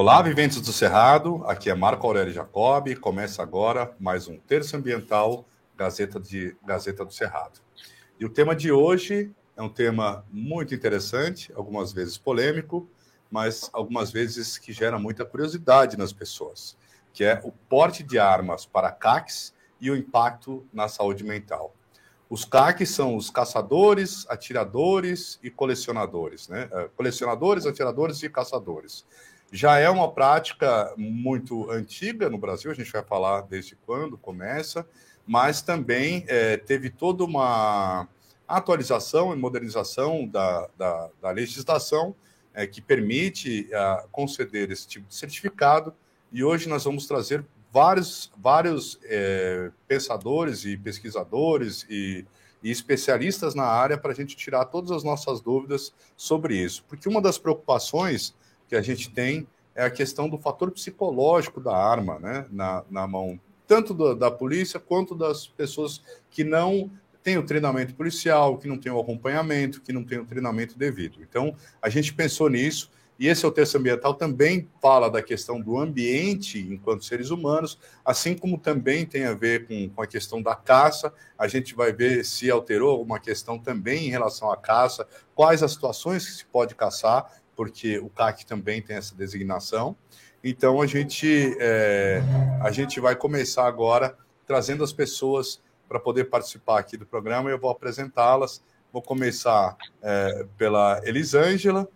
Olá, viventes do Cerrado, aqui é Marco Aurélio Jacobi. Começa agora mais um Terço Ambiental Gazeta, de, Gazeta do Cerrado. E o tema de hoje é um tema muito interessante, algumas vezes polêmico, mas algumas vezes que gera muita curiosidade nas pessoas, que é o porte de armas para CACs e o impacto na saúde mental. Os CACs são os caçadores, atiradores e colecionadores, né? É, colecionadores, atiradores e caçadores já é uma prática muito antiga no Brasil, a gente vai falar desde quando começa, mas também é, teve toda uma atualização e modernização da, da, da legislação é, que permite é, conceder esse tipo de certificado, e hoje nós vamos trazer vários, vários é, pensadores e pesquisadores e, e especialistas na área para a gente tirar todas as nossas dúvidas sobre isso, porque uma das preocupações que a gente tem é a questão do fator psicológico da arma né, na, na mão, tanto do, da polícia quanto das pessoas que não têm o treinamento policial, que não têm o acompanhamento, que não têm o treinamento devido. Então, a gente pensou nisso, e esse é o texto ambiental também fala da questão do ambiente enquanto seres humanos, assim como também tem a ver com, com a questão da caça. A gente vai ver se alterou alguma questão também em relação à caça, quais as situações que se pode caçar, porque o CAC também tem essa designação. Então a gente é, a gente vai começar agora trazendo as pessoas para poder participar aqui do programa. Eu vou apresentá-las. Vou começar é, pela Elisângela,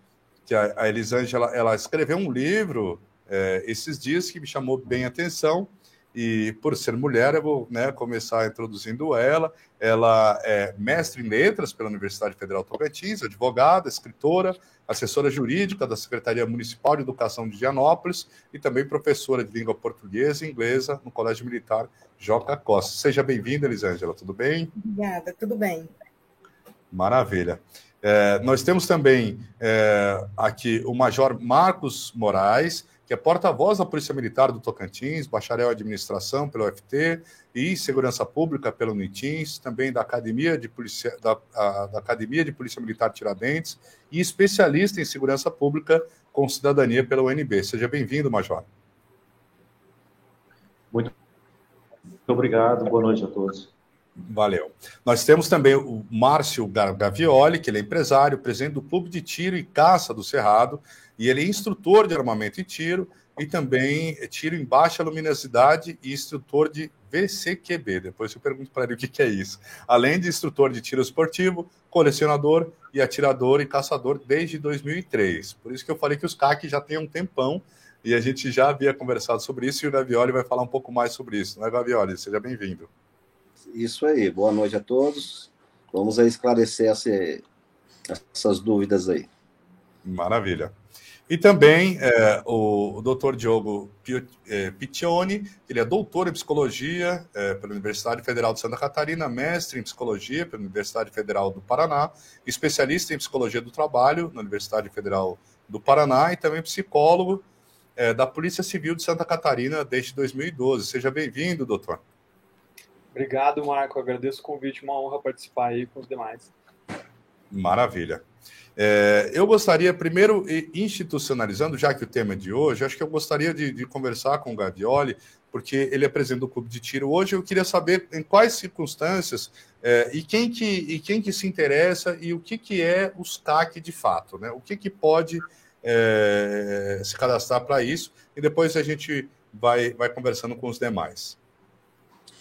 que a, a Elisângela ela escreveu um livro é, esses dias que me chamou bem a atenção e por ser mulher, eu vou né, começar introduzindo ela. Ela é mestre em letras pela Universidade Federal Tocantins, advogada, escritora, assessora jurídica da Secretaria Municipal de Educação de Gianópolis e também professora de língua portuguesa e inglesa no Colégio Militar Joca Costa. Seja bem-vinda, Elisângela, tudo bem? Obrigada, tudo bem. Maravilha. É, nós temos também é, aqui o Major Marcos Moraes, que é porta-voz da Polícia Militar do Tocantins, bacharel em administração pelo UFT e segurança pública pelo NITINS, também da Academia de Polícia, da, a, da Academia de Polícia Militar Tiradentes e especialista em segurança pública com cidadania pela UNB. Seja bem-vindo, Major. Muito obrigado, boa noite a todos. Valeu. Nós temos também o Márcio Gavioli, que ele é empresário, presidente do Clube de Tiro e Caça do Cerrado, e ele é instrutor de armamento e tiro, e também é tiro em baixa luminosidade e instrutor de VCQB. Depois eu pergunto para ele o que, que é isso. Além de instrutor de tiro esportivo, colecionador e atirador e caçador desde 2003. Por isso que eu falei que os CAC já têm um tempão e a gente já havia conversado sobre isso e o Gavioli vai falar um pouco mais sobre isso. Não é, Gavioli? Seja bem-vindo. Isso aí, boa noite a todos. Vamos esclarecer essa, essas dúvidas aí. Maravilha. E também é, o, o doutor Diogo é, Piccioni, ele é doutor em psicologia é, pela Universidade Federal de Santa Catarina, mestre em psicologia pela Universidade Federal do Paraná, especialista em psicologia do trabalho na Universidade Federal do Paraná e também psicólogo é, da Polícia Civil de Santa Catarina desde 2012. Seja bem-vindo, doutor. Obrigado, Marco. Agradeço o convite, uma honra participar aí com os demais. Maravilha. É, eu gostaria, primeiro, institucionalizando, já que o tema é de hoje, acho que eu gostaria de, de conversar com o Gavioli, porque ele apresenta o clube de tiro hoje. Eu queria saber em quais circunstâncias é, e, quem que, e quem que se interessa e o que, que é o SCAC de fato, né? O que, que pode é, se cadastrar para isso, e depois a gente vai, vai conversando com os demais.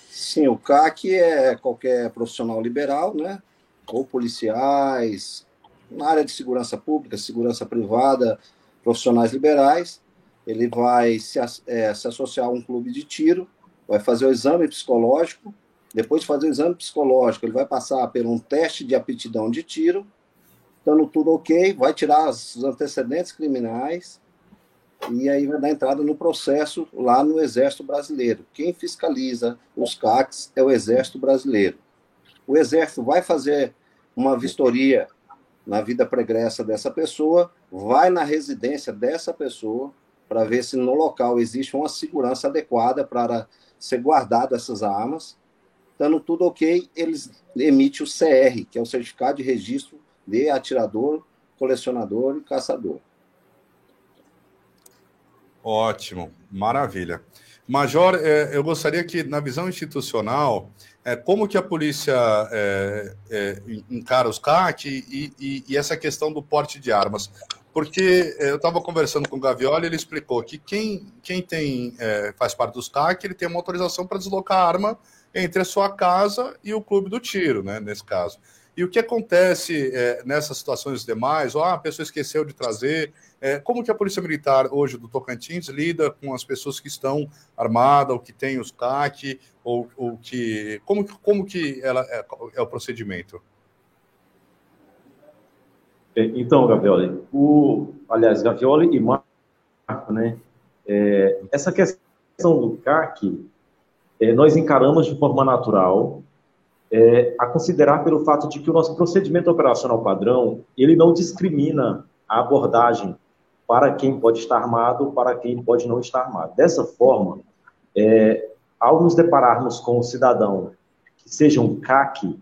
Sim, o CAC é qualquer profissional liberal, né? Ou policiais, na área de segurança pública, segurança privada, profissionais liberais. Ele vai se, é, se associar a um clube de tiro, vai fazer o exame psicológico. Depois de fazer o exame psicológico, ele vai passar por um teste de aptidão de tiro. Estando tudo ok, vai tirar os antecedentes criminais e aí vai dar entrada no processo lá no Exército Brasileiro. Quem fiscaliza os CACs é o Exército Brasileiro. O Exército vai fazer uma vistoria na vida pregressa dessa pessoa, vai na residência dessa pessoa para ver se no local existe uma segurança adequada para ser guardado essas armas. Dando tudo ok, eles emitem o CR, que é o Certificado de Registro de Atirador, Colecionador e Caçador. Ótimo, maravilha. Major, é, eu gostaria que, na visão institucional, é, como que a polícia é, é, encara os CAC e, e, e, essa questão do porte de armas? Porque é, eu estava conversando com o Gavioli, ele explicou que quem, quem tem, é, faz parte dos CAC, ele tem uma autorização para deslocar a arma entre a sua casa e o clube do tiro, né, nesse caso. E o que acontece é, nessas situações demais? Ah, a pessoa esqueceu de trazer. É, como que a Polícia Militar hoje do Tocantins lida com as pessoas que estão armadas, ou que têm os CAC, ou, ou que. Como, como que ela é, é o procedimento? É, então, Gavioli, o, aliás, Gavioli e Marco, né? É, essa questão do CAC, é, nós encaramos de forma natural, é, a considerar pelo fato de que o nosso procedimento operacional padrão, ele não discrimina a abordagem para quem pode estar armado, para quem pode não estar armado. Dessa forma, é, ao nos depararmos com um cidadão que seja um CAC,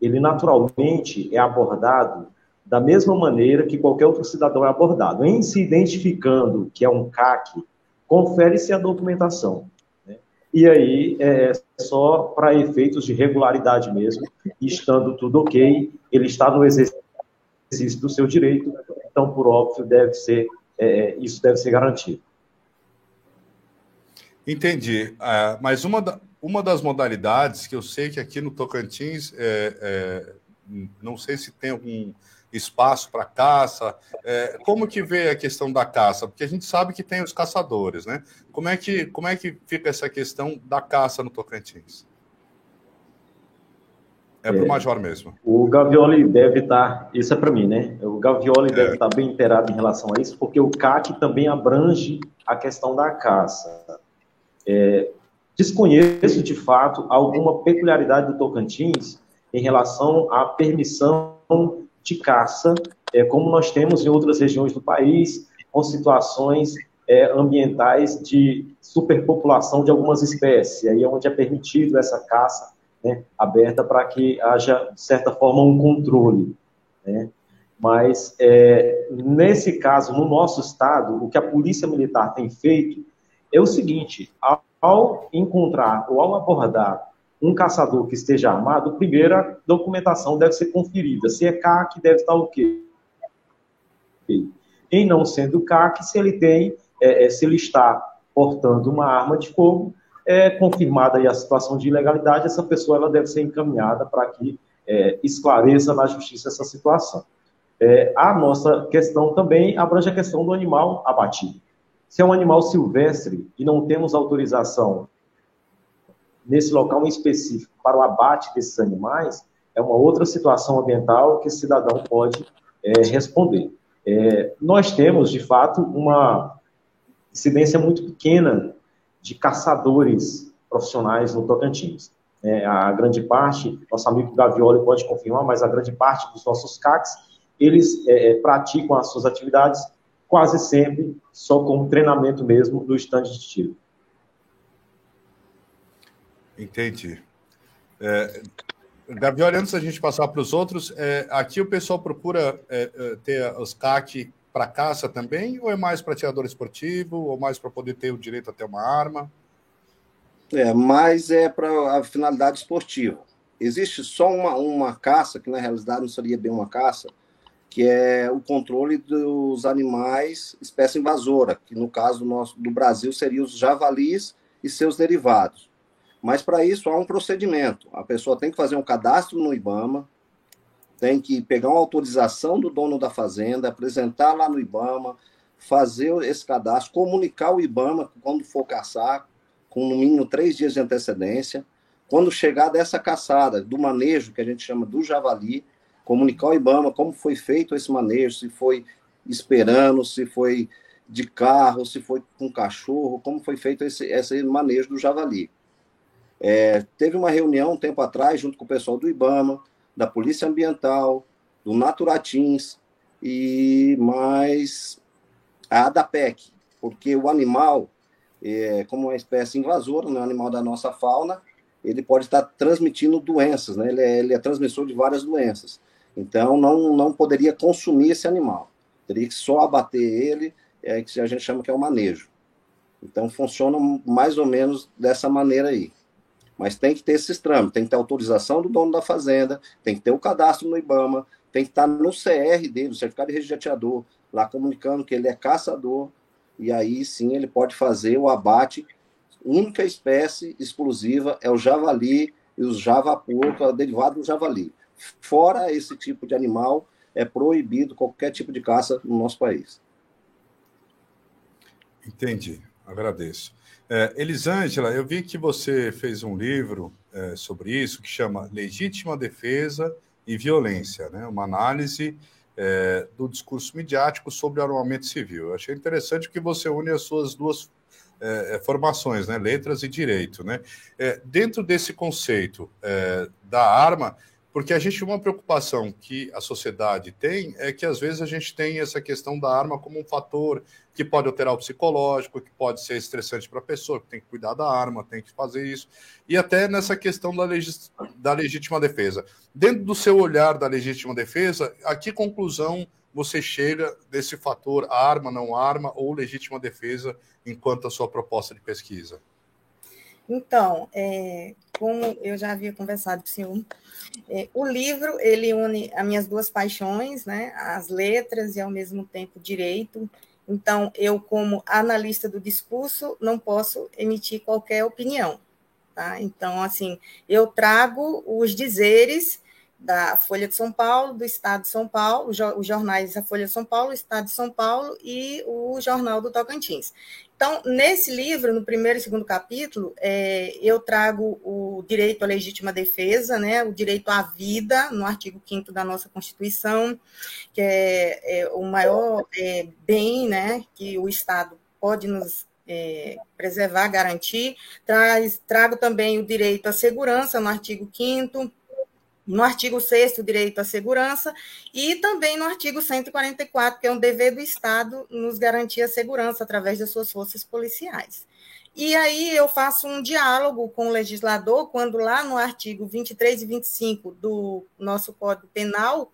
ele naturalmente é abordado da mesma maneira que qualquer outro cidadão é abordado. Em se identificando que é um CAC, confere-se a documentação. E aí é só para efeitos de regularidade mesmo, estando tudo ok, ele está no exercício do seu direito, então, por óbvio, deve ser, é, isso deve ser garantido. Entendi. Uh, mas uma, da, uma das modalidades que eu sei que aqui no Tocantins, é, é, não sei se tem algum espaço para caça? É, como que vê a questão da caça? Porque a gente sabe que tem os caçadores, né? Como é que, como é que fica essa questão da caça no Tocantins? É para o é, Major mesmo. O Gavioli deve estar, tá, isso é para mim, né? O Gavioli é. deve estar tá bem inteirado em relação a isso, porque o CAC também abrange a questão da caça. É, desconheço, de fato, alguma peculiaridade do Tocantins em relação à permissão de caça, é, como nós temos em outras regiões do país, com situações é, ambientais de superpopulação de algumas espécies, aí é onde é permitido essa caça né, aberta para que haja, de certa forma, um controle. Né? Mas, é, nesse caso, no nosso estado, o que a Polícia Militar tem feito é o seguinte: ao, encontrar ou ao abordar um caçador que esteja armado, primeiro a documentação deve ser conferida. Se é CAC, deve estar o quê? Em não sendo CAC, se ele tem, é, é, se ele está portando uma arma de fogo, é confirmada a situação de ilegalidade, essa pessoa ela deve ser encaminhada para que é, esclareça na justiça essa situação. É, a nossa questão também abrange a questão do animal abatido. Se é um animal silvestre e não temos autorização nesse local em específico para o abate desses animais, é uma outra situação ambiental que o cidadão pode é, responder. É, nós temos, de fato, uma incidência muito pequena de caçadores profissionais no Tocantins. É, a grande parte, nosso amigo Gavioli pode confirmar, mas a grande parte dos nossos CACs, eles é, é, praticam as suas atividades quase sempre só com treinamento mesmo no estande de tiro. Entendi. É, Gabriel, antes da gente passar para os outros, é, aqui o pessoal procura é, é ter os CAC para caça também, ou é mais para tirador esportivo, ou mais para poder ter o direito a ter uma arma? É, mais é para a finalidade esportiva. Existe só uma, uma caça, que na realidade não seria bem uma caça, que é o controle dos animais espécie invasora, que no caso do, nosso, do Brasil seria os javalis e seus derivados. Mas para isso há um procedimento. A pessoa tem que fazer um cadastro no IBAMA, tem que pegar uma autorização do dono da fazenda, apresentar lá no IBAMA, fazer esse cadastro, comunicar o IBAMA quando for caçar, com no mínimo três dias de antecedência. Quando chegar dessa caçada, do manejo que a gente chama do javali, comunicar ao IBAMA como foi feito esse manejo, se foi esperando, se foi de carro, se foi com cachorro, como foi feito esse, esse manejo do javali. É, teve uma reunião um tempo atrás, junto com o pessoal do IBAMA, da Polícia Ambiental, do Naturatins e mais a ADAPEC, porque o animal, é, como uma espécie invasora, né, um animal da nossa fauna, ele pode estar transmitindo doenças, né? ele, é, ele é transmissor de várias doenças. Então, não, não poderia consumir esse animal. Teria que só abater ele, é, que a gente chama que é o manejo. Então funciona mais ou menos dessa maneira aí. Mas tem que ter esses trâmites, tem que ter autorização do dono da fazenda, tem que ter o cadastro no IBAMA, tem que estar no CR dele, o certificado de ateador, lá comunicando que ele é caçador, e aí sim ele pode fazer o abate. Única espécie exclusiva é o javali e os javaporco, é derivado do javali. Fora esse tipo de animal, é proibido qualquer tipo de caça no nosso país. Entendi, agradeço. É, Elisângela, eu vi que você fez um livro é, sobre isso que chama Legítima Defesa e Violência, né? uma análise é, do discurso midiático sobre armamento civil. Eu achei interessante que você une as suas duas é, é, formações, né? letras e direito. Né? É, dentro desse conceito da arma, porque a gente, uma preocupação que a sociedade tem é que às vezes a gente tem essa questão da arma como um fator que pode alterar o psicológico, que pode ser estressante para a pessoa, que tem que cuidar da arma, tem que fazer isso. E até nessa questão da, legis, da legítima defesa. Dentro do seu olhar da legítima defesa, a que conclusão você chega desse fator arma, não arma ou legítima defesa enquanto a sua proposta de pesquisa? Então, é, como eu já havia conversado com o senhor, é, o livro ele une as minhas duas paixões, né, as letras e ao mesmo tempo direito. Então, eu como analista do discurso não posso emitir qualquer opinião, tá? Então, assim, eu trago os dizeres da Folha de São Paulo, do Estado de São Paulo, os jornais da Folha de São Paulo, o Estado de São Paulo e o Jornal do Tocantins. Então, nesse livro, no primeiro e segundo capítulo, é, eu trago o direito à legítima defesa, né, o direito à vida, no artigo 5 da nossa Constituição, que é, é o maior é, bem né, que o Estado pode nos é, preservar, garantir. Traz, trago também o direito à segurança, no artigo 5 no artigo 6 o direito à segurança, e também no artigo 144, que é um dever do Estado nos garantir a segurança através das suas forças policiais. E aí eu faço um diálogo com o legislador, quando lá no artigo 23 e 25 do nosso Código Penal,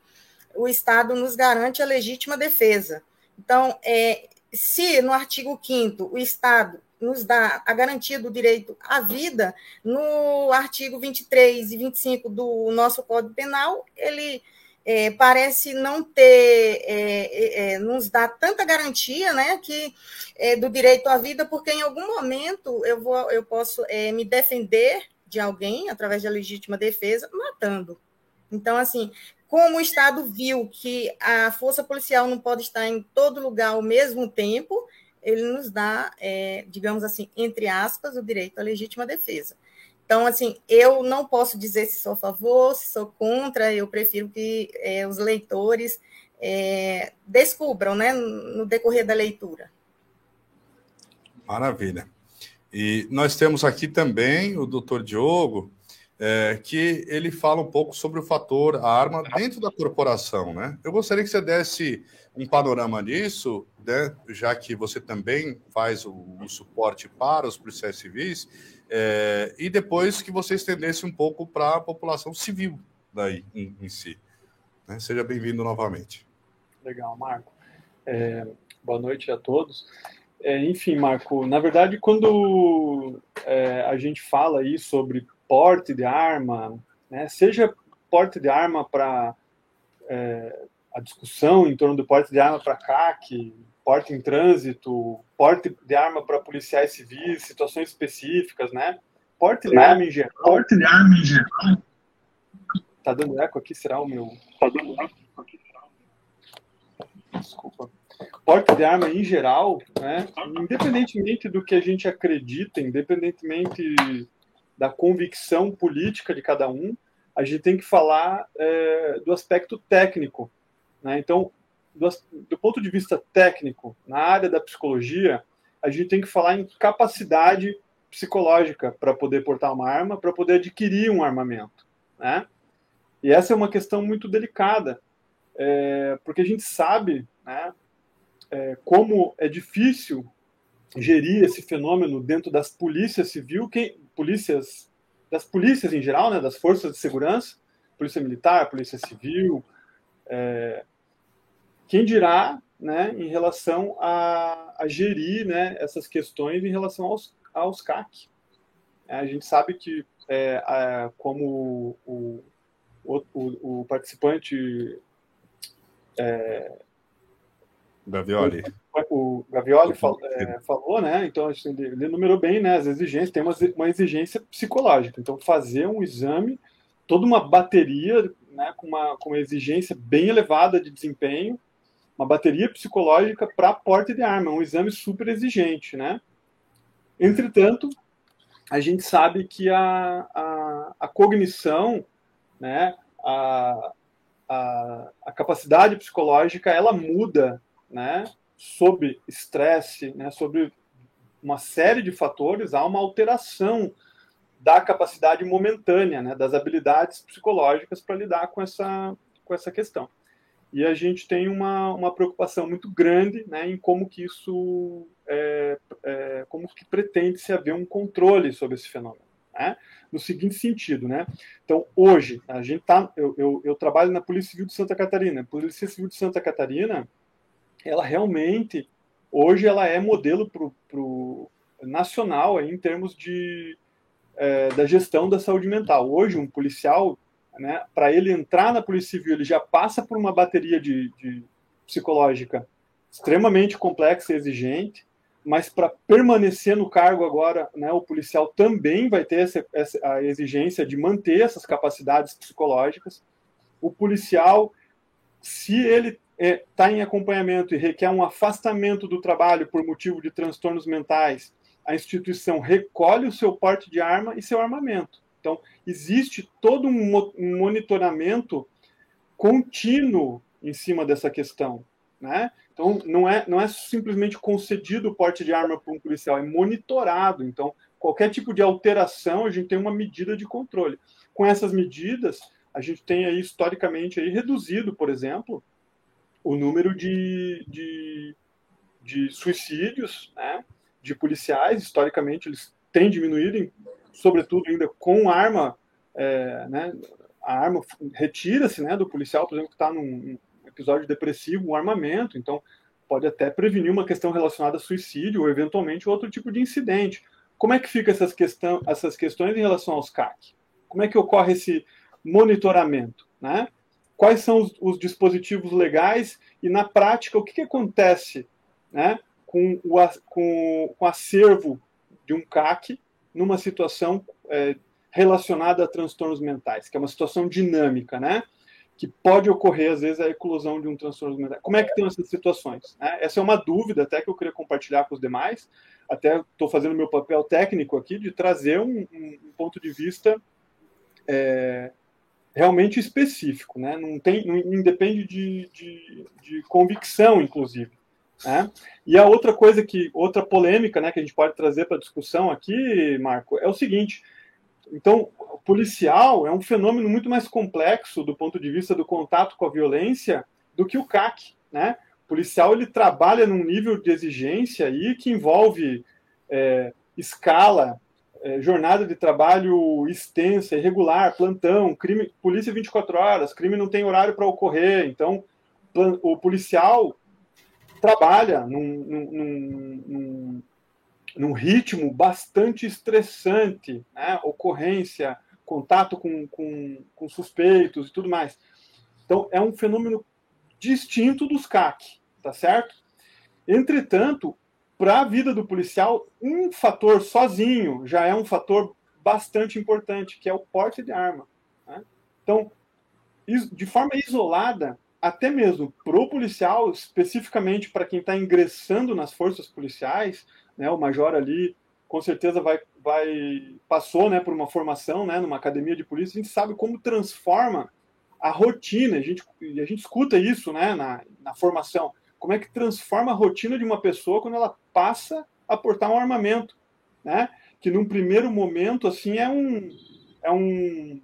o Estado nos garante a legítima defesa. Então, é, se no artigo 5 o Estado nos dá a garantia do direito à vida, no artigo 23 e 25 do nosso Código Penal, ele é, parece não ter, é, é, é, nos dá tanta garantia né, que, é, do direito à vida, porque em algum momento eu, vou, eu posso é, me defender de alguém, através da legítima defesa, matando. Então, assim, como o Estado viu que a força policial não pode estar em todo lugar ao mesmo tempo, ele nos dá, é, digamos assim, entre aspas, o direito à legítima defesa. Então, assim, eu não posso dizer se sou a favor, se sou contra, eu prefiro que é, os leitores é, descubram, né, no decorrer da leitura. Maravilha. E nós temos aqui também o doutor Diogo, é, que ele fala um pouco sobre o fator arma dentro da corporação, né? Eu gostaria que você desse um panorama disso, né, já que você também faz o, o suporte para os policiais civis, é, e depois que você estendesse um pouco para a população civil daí em, em si. Né? Seja bem-vindo novamente. Legal, Marco. É, boa noite a todos. É, enfim, Marco, na verdade, quando é, a gente fala aí sobre porte de arma, né, seja porte de arma para é, a discussão em torno do porte de arma para CAC, porte em trânsito, porte de arma para policiais civis, situações específicas, né? Porte de arma em geral. Porte de arma em geral. Tá dando eco aqui? Será o meu? Tá dando eco aqui? Desculpa. Porte de arma em geral, né? Independentemente do que a gente acredita, independentemente da convicção política de cada um, a gente tem que falar é, do aspecto técnico né? Então, do, do ponto de vista técnico, na área da psicologia, a gente tem que falar em capacidade psicológica para poder portar uma arma, para poder adquirir um armamento. Né? E essa é uma questão muito delicada, é, porque a gente sabe né, é, como é difícil gerir esse fenômeno dentro das polícias civil, quem, polícias, das polícias em geral, né, das forças de segurança, polícia militar, polícia civil, é, quem dirá né, em relação a, a gerir né, essas questões em relação aos, aos CAC. A gente sabe que, é, a, como o, o, o, o participante é, Gavioli. O, Gavioli fal, é, falou, né? Então assim, ele, ele enumerou bem, né? As exigências, tem uma, uma exigência psicológica. Então, fazer um exame, toda uma bateria, né, com uma, com uma exigência bem elevada de desempenho, uma bateria psicológica para porte de arma, um exame super exigente, né? Entretanto, a gente sabe que a, a, a cognição, né, a, a, a capacidade psicológica, ela muda né, sob estresse, né, sobre uma série de fatores, há uma alteração da capacidade momentânea, né, das habilidades psicológicas para lidar com essa, com essa questão. E a gente tem uma, uma preocupação muito grande né, em como que isso, é, é, como que pretende se haver um controle sobre esse fenômeno. Né? No seguinte sentido, né? Então, hoje, a gente tá, eu, eu, eu trabalho na Polícia Civil de Santa Catarina. A Polícia Civil de Santa Catarina, ela realmente, hoje, ela é modelo para o nacional aí, em termos de, é, da gestão da saúde mental. Hoje, um policial, né, para ele entrar na Polícia Civil, ele já passa por uma bateria de, de psicológica extremamente complexa e exigente, mas para permanecer no cargo agora, né, o policial também vai ter essa, essa, a exigência de manter essas capacidades psicológicas. O policial, se ele está é, tá em acompanhamento e requer um afastamento do trabalho por motivo de transtornos mentais, a instituição recolhe o seu porte de arma e seu armamento. Então, existe todo um, monitoramento contínuo em cima dessa questão. Né? Então, não é, não é simplesmente concedido o porte de arma para um policial, é monitorado. Então, qualquer tipo de alteração, a gente tem uma medida de controle. Com essas medidas, a gente tem aí, historicamente, aí, reduzido, por exemplo, o número de, de, de suicídios né, de policiais, historicamente eles têm diminuído, sobretudo ainda com arma, é, né, a arma retira-se né, do policial, por exemplo, que está num episódio depressivo, um armamento, então pode até prevenir uma questão relacionada a suicídio ou eventualmente outro tipo de incidente. Como é que fica essas, questão, essas questões em relação aos CAC? Como é que ocorre esse monitoramento? Né? quais são os, os, dispositivos legais e, na prática, o que, que acontece né, com, o, com, com o acervo de um CAC numa situação é, relacionada a transtornos mentais, que é uma situação dinâmica, né? Que pode ocorrer, às vezes, a eclosão de um transtorno mental. Como é que tem essas situações? Né? Essa é uma dúvida até que eu queria compartilhar com os demais. Até estou fazendo meu papel técnico aqui de trazer um, um ponto de vista é, realmente específico, né? Não tem, não, independe de, de, de convicção, inclusive. Né? E a outra coisa que, outra polêmica, né, que a gente pode trazer para discussão aqui, Marco, é o seguinte. Então, policial é um fenômeno muito mais complexo do ponto de vista do contato com a violência do que o CAC, né? O policial ele trabalha num nível de exigência aí que envolve é, escala, é, jornada de trabalho extensa, irregular, plantão, crime, polícia 24 horas, crime não tem horário para ocorrer, então o policial trabalha num, num, num, num ritmo bastante estressante, né? ocorrência, contato com, com, com suspeitos e tudo mais. Então, é um fenômeno distinto dos CAC, tá certo? Entretanto, para a vida do policial, um fator sozinho já é um fator bastante importante, que é o porte de arma. Né? Então, de forma isolada, até mesmo para o policial, especificamente para quem está ingressando nas forças policiais, né, o major ali com certeza vai, vai passou né, por uma formação né, numa academia de polícia, a gente sabe como transforma a rotina, a gente, a gente escuta isso né, na, na formação como é que transforma a rotina de uma pessoa quando ela passa a portar um armamento, né? Que num primeiro momento assim é um é um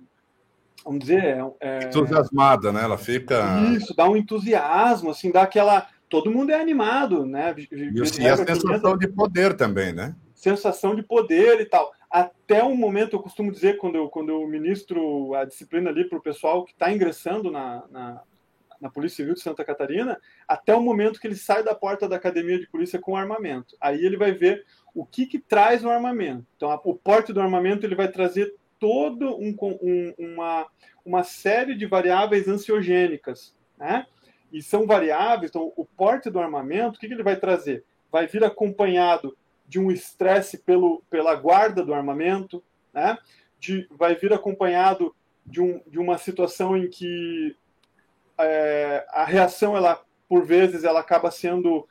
vamos dizer é, é entusiasmada, né? Ela fica isso dá um entusiasmo assim dá aquela todo mundo é animado, né? E, e a sensação de poder também, né? Sensação de poder e tal. Até o momento, eu costumo dizer, quando eu, quando eu ministro a disciplina ali para o pessoal que está ingressando na, na, na Polícia Civil de Santa Catarina, até o momento que ele sai da porta da academia de polícia com armamento. Aí ele vai ver o que, que traz o armamento. Então, a, o porte do armamento ele vai trazer todo um, um, uma, uma série de variáveis ansiogênicas, né? E são variáveis, então o porte do armamento, o que, que ele vai trazer? Vai vir acompanhado de um estresse pelo, pela guarda do armamento, né? De, vai vir acompanhado de, um, de uma situação em que é, a reação, ela, por vezes, ela acaba sendo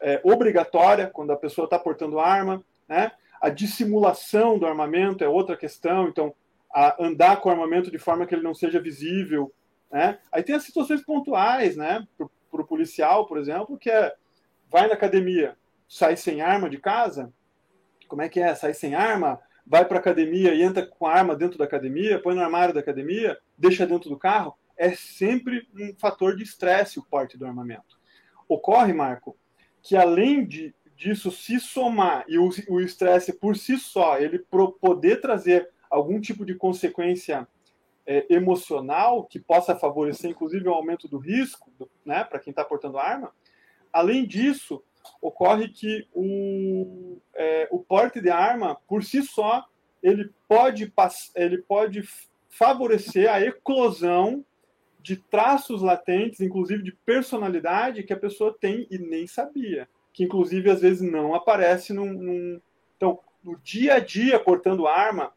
é, obrigatória quando a pessoa está portando arma, né? A dissimulação do armamento é outra questão, então andar com o armamento de forma que ele não seja visível, né? Aí tem as situações pontuais, né? Para o policial, por exemplo, que é vai na academia, sai sem arma de casa, como é que é? Sai sem arma, vai para a academia e entra com a arma dentro da academia, põe no armário da academia, deixa dentro do carro, é sempre um fator de estresse o porte do armamento. Ocorre, Marco, que além de, disso se somar e o estresse por si só, ele poder trazer algum tipo de consequência é, emocional que possa favorecer, inclusive, o aumento do risco né, para quem está portando arma, além disso, ocorre que o, é, o porte de arma, por si só, ele pode, ele pode favorecer a eclosão de traços latentes, inclusive de personalidade, que a pessoa tem e nem sabia. Que, inclusive, às vezes não aparece num. num... Então, no dia a dia, portando arma,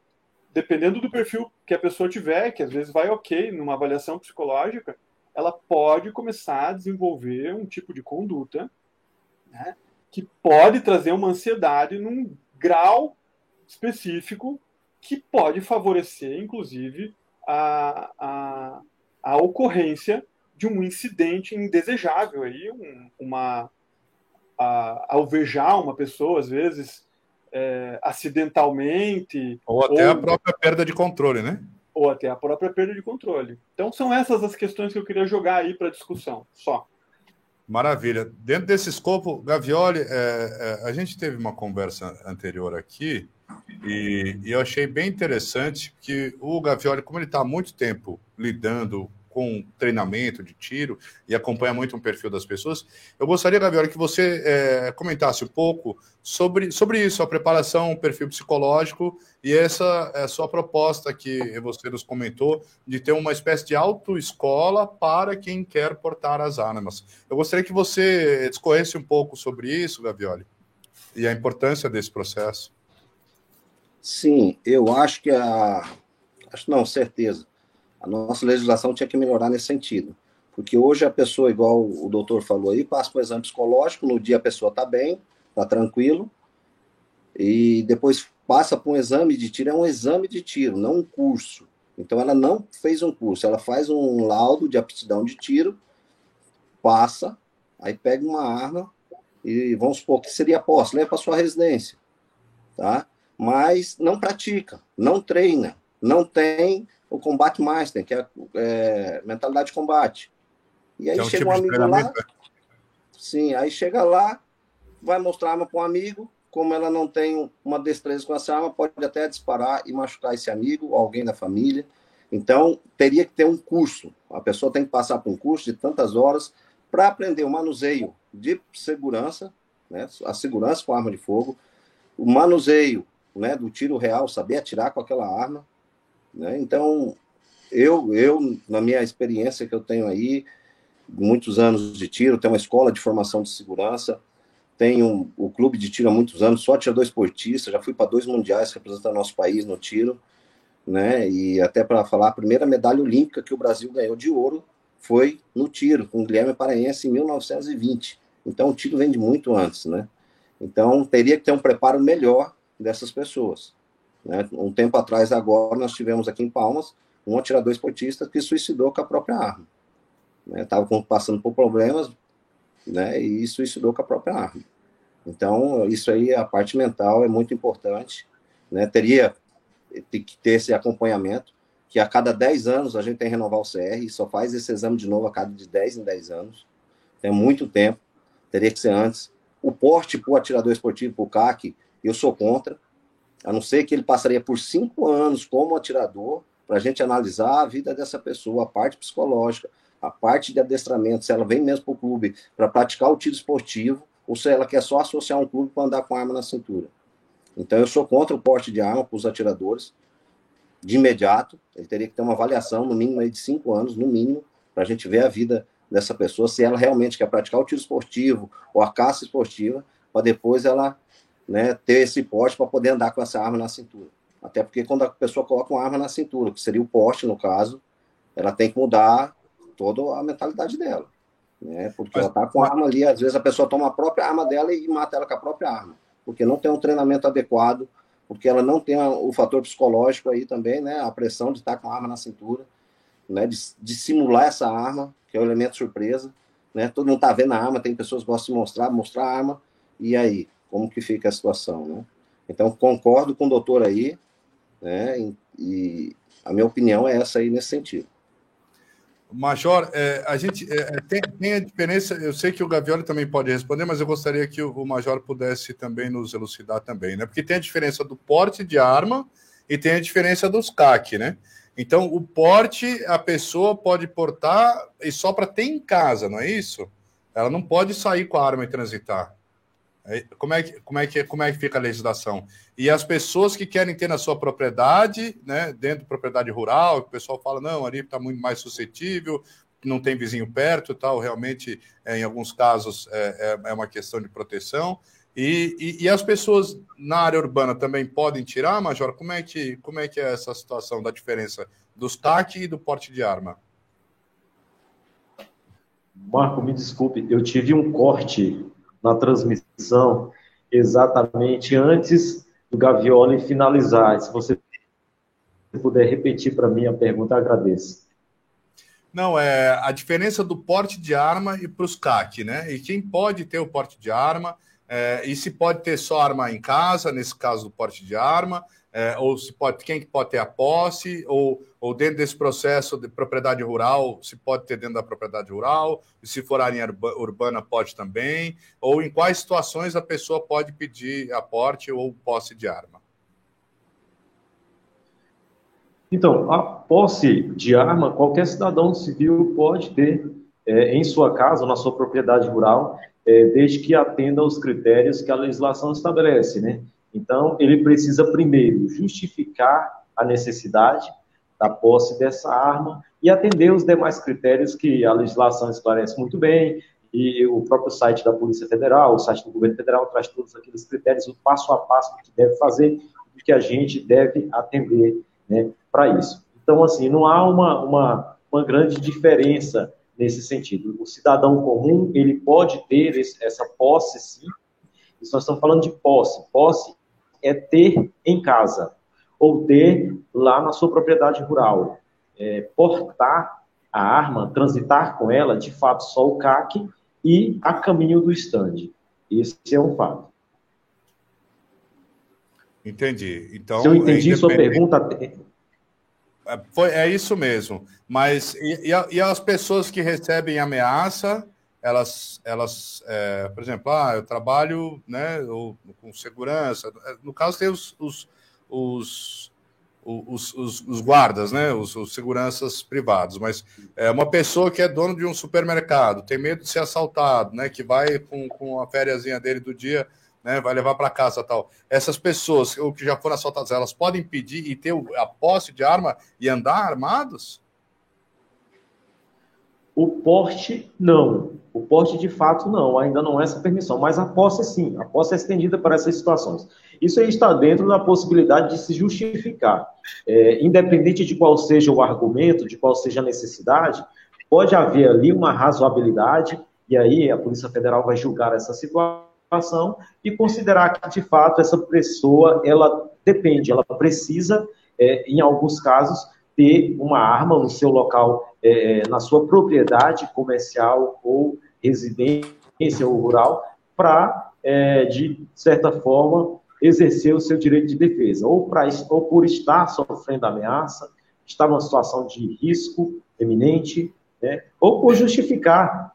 dependendo do perfil que a pessoa tiver, que às vezes vai ok numa avaliação psicológica, ela pode começar a desenvolver um tipo de conduta né, que pode trazer uma ansiedade num grau específico que pode favorecer, inclusive, a, a, a ocorrência de um incidente indesejável aí, um, uma a, alvejar uma pessoa às vezes é, acidentalmente ou até ou, a própria perda de controle, né? Ou até a própria perda de controle. Então são essas as questões que eu queria jogar aí para discussão. Só. Maravilha. Dentro desse escopo, Gavioli, é, é, a gente teve uma conversa anterior aqui e, e eu achei bem interessante que o Gavioli, como ele está há muito tempo lidando com treinamento de tiro e acompanha muito o perfil das pessoas. Eu gostaria, Gabriel, que você é, comentasse um pouco sobre, sobre isso, a preparação, o perfil psicológico e essa é sua proposta que você nos comentou de ter uma espécie de autoescola para quem quer portar as armas. Eu gostaria que você discorresse um pouco sobre isso, Gavioli, e a importância desse processo. Sim, eu acho que a. Acho não, certeza a nossa legislação tinha que melhorar nesse sentido. Porque hoje a pessoa, igual o doutor falou aí, passa por um exame psicológico, no dia a pessoa está bem, está tranquilo, e depois passa por um exame de tiro, é um exame de tiro, não um curso. Então ela não fez um curso, ela faz um laudo de aptidão de tiro, passa, aí pega uma arma e vamos supor que seria posse, leva para sua residência, tá? Mas não pratica, não treina, não tem o Combate Master, que é, é mentalidade de combate. E aí é um chega tipo um amigo lá. Né? Sim, aí chega lá, vai mostrar a arma para um amigo. Como ela não tem uma destreza com essa arma, pode até disparar e machucar esse amigo ou alguém da família. Então, teria que ter um curso. A pessoa tem que passar por um curso de tantas horas para aprender o manuseio de segurança, né, a segurança com arma de fogo, o manuseio né, do tiro real, saber atirar com aquela arma, né? Então, eu, eu, na minha experiência que eu tenho aí, muitos anos de tiro, tenho uma escola de formação de segurança, tenho o clube de tiro há muitos anos, só atirador esportista, já fui para dois mundiais representando nosso país no tiro, né? E até para falar, a primeira medalha olímpica que o Brasil ganhou de ouro foi no tiro, com o Guilherme Paraense em 1920. Então, o tiro vem de muito antes, né? Então, teria que ter um preparo melhor dessas pessoas. Né? Um tempo atrás, agora, nós tivemos aqui em Palmas um atirador esportista que suicidou com a própria arma. Estava né? passando por problemas né? e suicidou com a própria arma. Então, isso aí, a parte mental é muito importante. Né? Teria que ter esse acompanhamento, que a cada 10 anos a gente tem que renovar o CR, só faz esse exame de novo a cada de 10 em 10 anos. Tem muito tempo, teria que ser antes. O porte para o atirador esportivo, para o CAC, eu sou contra a não ser que ele passaria por cinco anos como atirador, para a gente analisar a vida dessa pessoa, a parte psicológica, a parte de adestramento, se ela vem mesmo para o clube para praticar o tiro esportivo, ou se ela quer só associar um clube para andar com arma na cintura. Então, eu sou contra o porte de arma para os atiradores, de imediato. Ele teria que ter uma avaliação, no mínimo, de cinco anos, no mínimo, para a gente ver a vida dessa pessoa, se ela realmente quer praticar o tiro esportivo ou a caça esportiva, para depois ela né, ter esse porte para poder andar com essa arma na cintura. Até porque quando a pessoa coloca uma arma na cintura, que seria o porte, no caso, ela tem que mudar toda a mentalidade dela. Né? Porque ela está com a arma ali, às vezes a pessoa toma a própria arma dela e mata ela com a própria arma, porque não tem um treinamento adequado, porque ela não tem o fator psicológico aí também, né? A pressão de estar com a arma na cintura, né? De, de simular essa arma, que é o elemento surpresa, né? Todo mundo está vendo a arma, tem pessoas que gostam de mostrar, mostrar a arma, e aí, como que fica a situação, né? Então, concordo com o doutor aí, né? E, e a minha opinião é essa aí nesse sentido. Major, é, a gente é, é, tem, tem, a diferença. Eu sei que o Gavioli também pode responder, mas eu gostaria que o, o, Major pudesse também nos elucidar também, né? Porque tem a diferença do porte de arma e tem a diferença dos CAC, né? Então, o porte a pessoa pode portar e só para ter em casa, não é isso? Ela não pode sair com a arma e transitar. É, como é, que, como, é que, como é que fica a legislação? E as pessoas que querem ter na sua propriedade, né, dentro de propriedade rural, o pessoal fala, não, ali está muito mais suscetível, não tem vizinho perto, tal, realmente, é, em alguns casos, é, é, é uma questão de proteção. E, e, e, as pessoas na área urbana também podem tirar, Major? Como é que, como é, que é essa situação da diferença dos TAC e do porte de arma? Marco, me desculpe, eu tive um corte na transmissão exatamente antes do Gavioli finalizar. Se você puder repetir para mim a pergunta, agradeço. Não, é a diferença do porte de arma e para os CAC, né? E quem pode ter o porte de arma, é, e se pode ter só arma em casa, nesse caso do porte de arma, é, ou se pode, quem pode ter a posse, ou, ou dentro desse processo de propriedade rural, se pode ter dentro da propriedade rural, e se for área urbana, pode também, ou em quais situações a pessoa pode pedir aporte ou posse de arma. Então, a posse de arma, qualquer cidadão civil pode ter é, em sua casa, na sua propriedade rural, é, desde que atenda aos critérios que a legislação estabelece, né? Então, ele precisa primeiro justificar a necessidade da posse dessa arma e atender os demais critérios que a legislação esclarece muito bem, e o próprio site da Polícia Federal, o site do Governo Federal traz todos aqueles critérios, o passo a passo que deve fazer e que a gente deve atender né, para isso. Então, assim, não há uma, uma, uma grande diferença nesse sentido. O cidadão comum, ele pode ter esse, essa posse, sim, isso nós estamos falando de posse. Posse é ter em casa, ou ter lá na sua propriedade rural. É, portar a arma, transitar com ela, de fato, só o CAC e a caminho do stand. Esse é um fato. Entendi. Então, Se eu entendi é sua pergunta. É, foi, é isso mesmo. Mas e, e, as pessoas que recebem ameaça elas, elas é, por exemplo, ah, eu trabalho né, com segurança. No caso, tem os, os, os, os, os, os guardas, né, os, os, seguranças privados, mas é uma pessoa que é dono de um supermercado, tem medo de ser assaltado, né, que vai com, com a férias dele do dia, né, vai levar para casa tal. Essas pessoas, ou que já foram assaltadas, elas podem pedir e ter a posse de arma e andar armados? O porte, não. O porte, de fato, não. Ainda não é essa permissão. Mas a posse, sim. A posse é estendida para essas situações. Isso aí está dentro da possibilidade de se justificar. É, independente de qual seja o argumento, de qual seja a necessidade, pode haver ali uma razoabilidade, e aí a Polícia Federal vai julgar essa situação e considerar que, de fato, essa pessoa, ela depende, ela precisa, é, em alguns casos, ter uma arma no seu local, é, é, na sua propriedade comercial ou residência ou rural, para, é, de certa forma, exercer o seu direito de defesa, ou, pra, ou por estar sofrendo ameaça, estar numa situação de risco eminente, né, ou por justificar,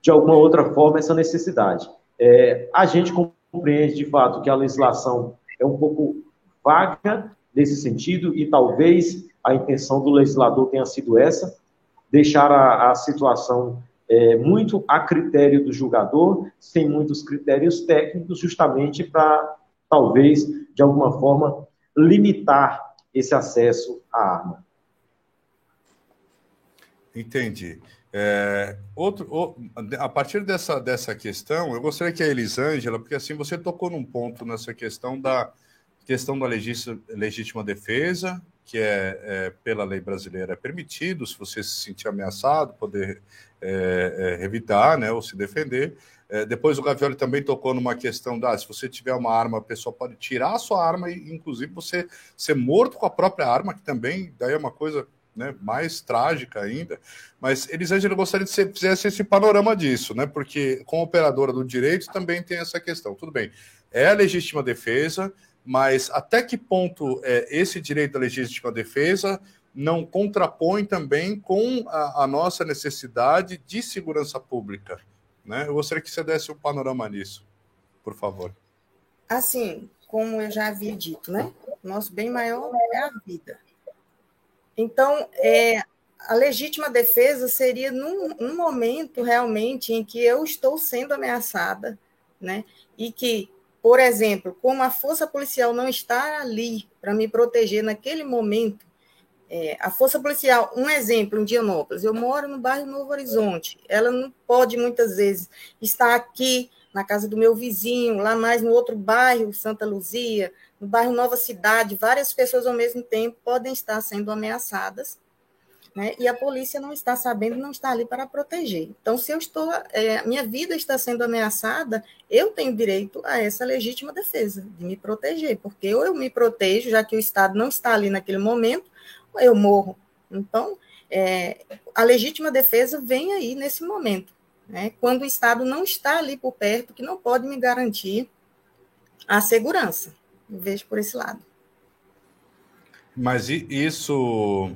de alguma outra forma, essa necessidade. É, a gente compreende, de fato, que a legislação é um pouco vaga nesse sentido e talvez a intenção do legislador tenha sido essa, deixar a, a situação é, muito a critério do julgador, sem muitos critérios técnicos, justamente para, talvez, de alguma forma, limitar esse acesso à arma. Entendi. É, outro, a partir dessa, dessa questão, eu gostaria que a Elisângela, porque assim você tocou num ponto nessa questão da questão da legítima, defesa, que é, é, pela lei brasileira é permitido, se você se sentir ameaçado, poder é, é, revidar, né, ou se defender. É, depois o Gavioli também tocou numa questão da, se você tiver uma arma, a pessoa pode tirar a sua arma e, inclusive, você ser morto com a própria arma, que também daí é uma coisa né, mais trágica ainda. Mas, Elisângela, gostaria que você fizesse esse panorama disso, né? Porque, como operadora do direito, também tem essa questão. Tudo bem, é a legítima defesa, mas até que ponto é, esse direito à legítima defesa não contrapõe também com a, a nossa necessidade de segurança pública? Né? Eu gostaria que você desse um panorama nisso, por favor. Assim, como eu já havia dito, né? Nosso bem maior é a vida. Então, é, a legítima defesa seria num, num, momento realmente em que eu estou sendo ameaçada, né? E que, por exemplo, como a força policial não está ali para me proteger naquele momento, é, a força policial, um exemplo, em Dianópolis, eu moro no bairro Novo Horizonte, ela não pode muitas vezes estar aqui na casa do meu vizinho, lá mais no outro bairro, Santa Luzia, no bairro Nova Cidade, várias pessoas ao mesmo tempo podem estar sendo ameaçadas, né? E a polícia não está sabendo, não está ali para proteger. Então, se eu estou, é, minha vida está sendo ameaçada, eu tenho direito a essa legítima defesa de me proteger, porque ou eu me protejo, já que o Estado não está ali naquele momento, ou eu morro. Então, é, a legítima defesa vem aí nesse momento, né? Quando o Estado não está ali por perto, que não pode me garantir a segurança vejo por esse lado. Mas isso,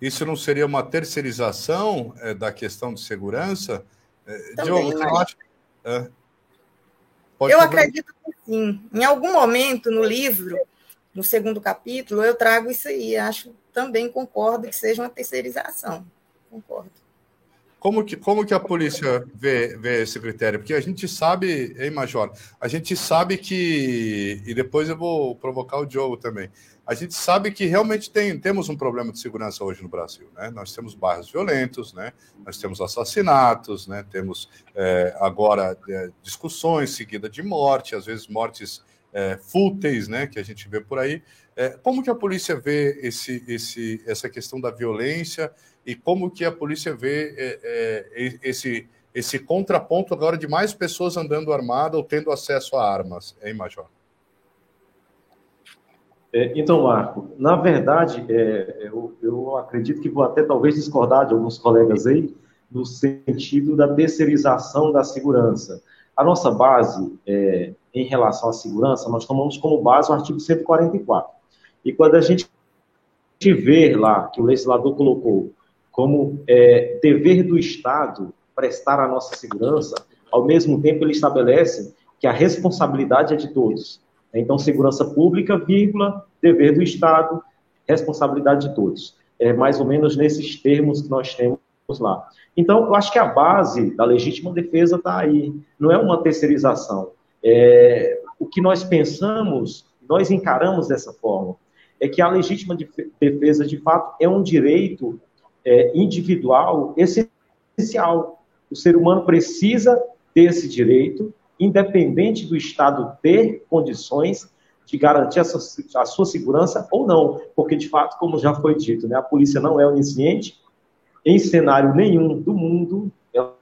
isso não seria uma terceirização é, da questão de segurança? É, Também, Diogo, mas... acha... é. eu acredito que sim. Em algum momento no livro, no segundo capítulo, eu trago isso aí. Acho também concordo que seja uma terceirização. Concordo. Como que, como que a polícia vê, vê esse critério? Porque a gente sabe, hein, Major? A gente sabe que. E depois eu vou provocar o Diogo também. A gente sabe que realmente tem, temos um problema de segurança hoje no Brasil. Né? Nós temos bairros violentos, né? nós temos assassinatos, né? temos é, agora é, discussões seguidas de morte, às vezes mortes é, fúteis, né? que a gente vê por aí. É, como que a polícia vê esse, esse, essa questão da violência? E como que a polícia vê é, é, esse, esse contraponto agora de mais pessoas andando armadas ou tendo acesso a armas, hein, Major? É, então, Marco, na verdade, é, eu, eu, acredito que vou até talvez discordar de alguns colegas aí, no sentido da terceirização da segurança. A nossa base, é, em relação à segurança, nós tomamos como base o artigo 144. E quando a gente vê lá que o legislador colocou como é, dever do Estado prestar a nossa segurança, ao mesmo tempo ele estabelece que a responsabilidade é de todos. Então, segurança pública, vírgula, dever do Estado, responsabilidade de todos. É mais ou menos nesses termos que nós temos lá. Então, eu acho que a base da legítima defesa está aí. Não é uma terceirização. É, o que nós pensamos, nós encaramos dessa forma, é que a legítima defesa, de fato, é um direito é, individual essencial. O ser humano precisa desse direito, independente do Estado ter condições de garantir a sua, a sua, segurança ou não, porque de fato, como já foi dito, né, a polícia não é onisciente, em cenário nenhum do mundo ela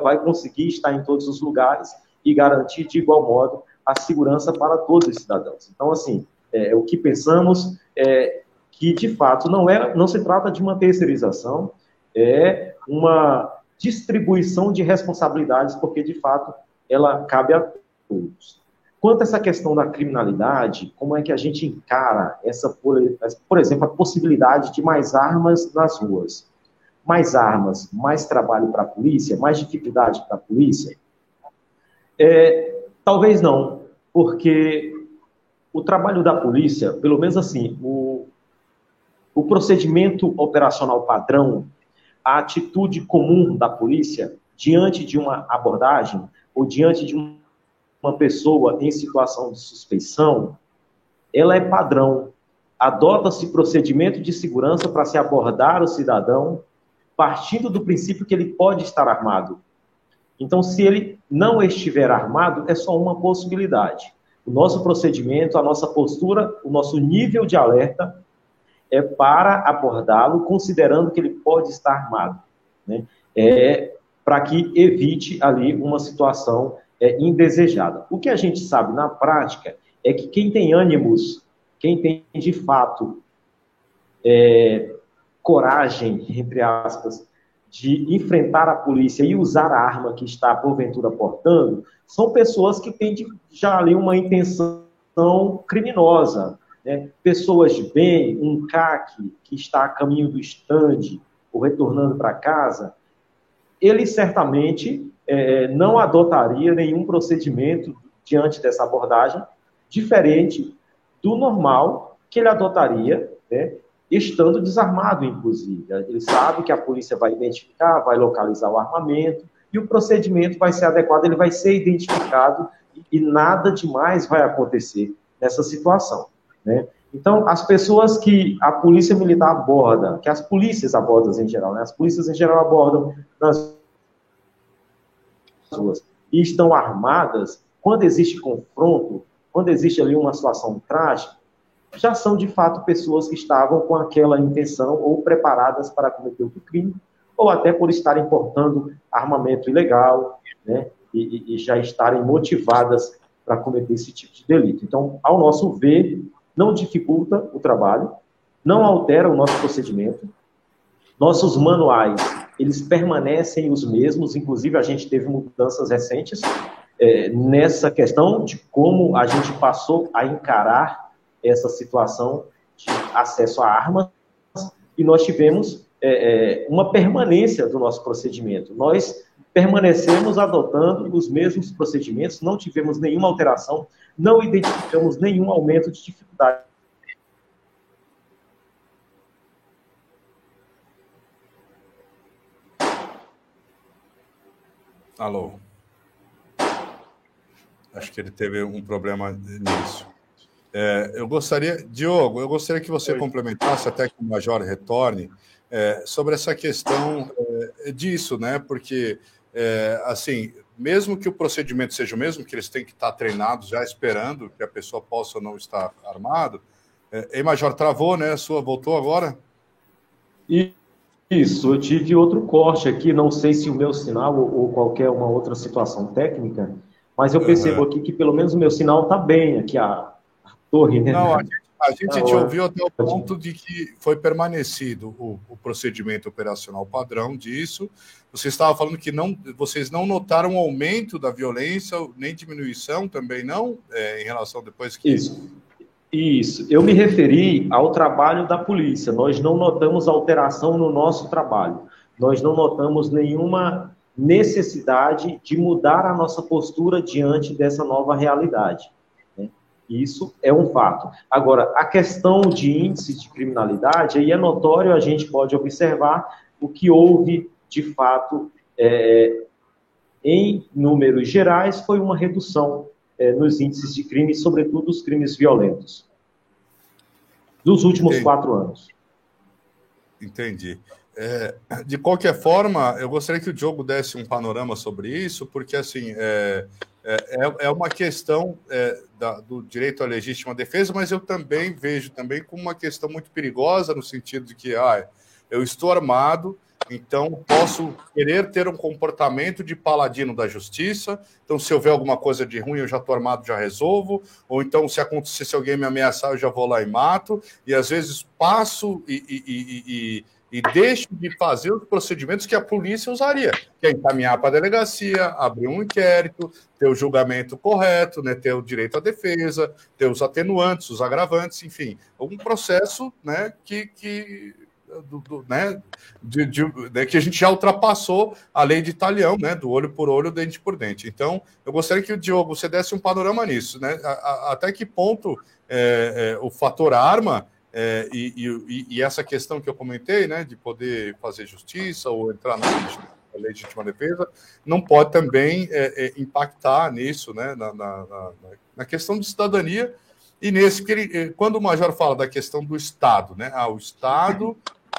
vai conseguir estar em todos os lugares e garantir de igual modo a segurança para todos os cidadãos. Então, assim, é, o que pensamos é que de fato não é, não se trata de uma terceirização, é uma distribuição de responsabilidades, porque de fato ela cabe a todos. Quanto a essa questão da criminalidade, como é que a gente encara essa, por exemplo, a possibilidade de mais armas nas ruas? Mais armas, mais trabalho para a polícia, mais dificuldade para a polícia? É, talvez não, porque o trabalho da polícia, pelo menos assim, o, o procedimento operacional padrão, a atitude comum da polícia diante de uma abordagem ou diante de uma pessoa em situação de suspeição, ela é padrão. Adota-se procedimento de segurança para se abordar o cidadão, partindo do princípio que ele pode estar armado. Então, se ele não estiver armado, é só uma possibilidade. O nosso procedimento, a nossa postura, o nosso nível de alerta é para abordá-lo considerando que ele pode estar armado. Né? É, para que evite ali uma situação é, indesejada. O que a gente sabe na prática é que quem tem ânimos, quem tem de fato é, coragem, entre aspas, de enfrentar a polícia e usar a arma que está porventura portando, são pessoas que têm de, já ali uma intenção criminosa. Né? Pessoas de bem, um CAC que está a caminho do estande ou retornando para casa, ele certamente é, não adotaria nenhum procedimento diante dessa abordagem diferente do normal que ele adotaria, né, estando desarmado, inclusive. Ele sabe que a polícia vai identificar, vai localizar o armamento e o procedimento vai ser adequado, ele vai ser identificado e nada demais vai acontecer nessa situação. Né? Então, as pessoas que a polícia militar aborda, que as polícias abordam em geral, né? as polícias em geral abordam nas ruas e estão armadas, quando existe confronto, quando existe ali uma situação trágica, já são de fato pessoas que estavam com aquela intenção ou preparadas para cometer o crime, ou até por estarem portando armamento ilegal, né, e, e já estarem motivadas para cometer esse tipo de delito. Então, ao nosso ver, não dificulta o trabalho, não altera o nosso procedimento, nossos manuais, eles permanecem os mesmos, inclusive a gente teve mudanças recentes é, nessa questão de como a gente passou a encarar essa situação de acesso a armas. E nós tivemos é, é, uma permanência do nosso procedimento. Nós permanecemos adotando os mesmos procedimentos, não tivemos nenhuma alteração, não identificamos nenhum aumento de dificuldade. Alô. Acho que ele teve um problema nisso. É, eu gostaria, Diogo, eu gostaria que você Oi. complementasse até que o Major retorne é, sobre essa questão é, disso, né? Porque, é, assim, mesmo que o procedimento seja o mesmo, que eles têm que estar treinados já esperando que a pessoa possa ou não estar armado. É, Major, travou, né? A sua voltou agora? Isso, eu tive outro corte aqui, não sei se o meu sinal ou, qualquer uma outra situação técnica, mas eu percebo uhum. aqui que pelo menos o meu sinal está bem aqui, a, torre, né? Não, a gente, a gente te ouviu até o ponto de que foi permanecido o, o, procedimento operacional padrão disso. Você estava falando que não, vocês não notaram aumento da violência, nem diminuição também, não, é, em relação depois que. Isso. Isso. Eu me referi ao trabalho da polícia. Nós não notamos alteração no nosso trabalho. Nós não notamos nenhuma necessidade de mudar a nossa postura diante dessa nova realidade. Isso é um fato. Agora, a questão de índice de criminalidade, aí é notório, a gente pode observar o que houve, de fato, é, em números gerais, foi uma redução é, nos índices de crime, sobretudo os crimes violentos, dos últimos Entendi. quatro anos. Entendi. É, de qualquer forma, eu gostaria que o Diogo desse um panorama sobre isso, porque, assim, é, é, é, é uma questão é, da, do direito à legítima defesa, mas eu também vejo também como uma questão muito perigosa no sentido de que ah, eu estou armado, então posso querer ter um comportamento de paladino da justiça. Então, se houver alguma coisa de ruim, eu já estou armado, já resolvo. Ou então, se acontecer, se alguém me ameaçar, eu já vou lá e mato. E às vezes passo e, e, e, e e deixe de fazer os procedimentos que a polícia usaria, que é encaminhar para a delegacia, abrir um inquérito, ter o julgamento correto, né, ter o direito à defesa, ter os atenuantes, os agravantes, enfim, um processo né, que, que, do, do, né, de, de, né, que a gente já ultrapassou a lei de Italião, né, do olho por olho, dente por dente. Então, eu gostaria que o Diogo você desse um panorama nisso, né, a, a, até que ponto é, é, o fator arma é, e, e, e, essa questão que eu comentei, né, de poder fazer justiça ou entrar na legítima defesa, não pode também é, é, impactar nisso, né, na, na, na, questão de cidadania. E nesse, que ele, quando o Major fala da questão do Estado, né, ah, o Estado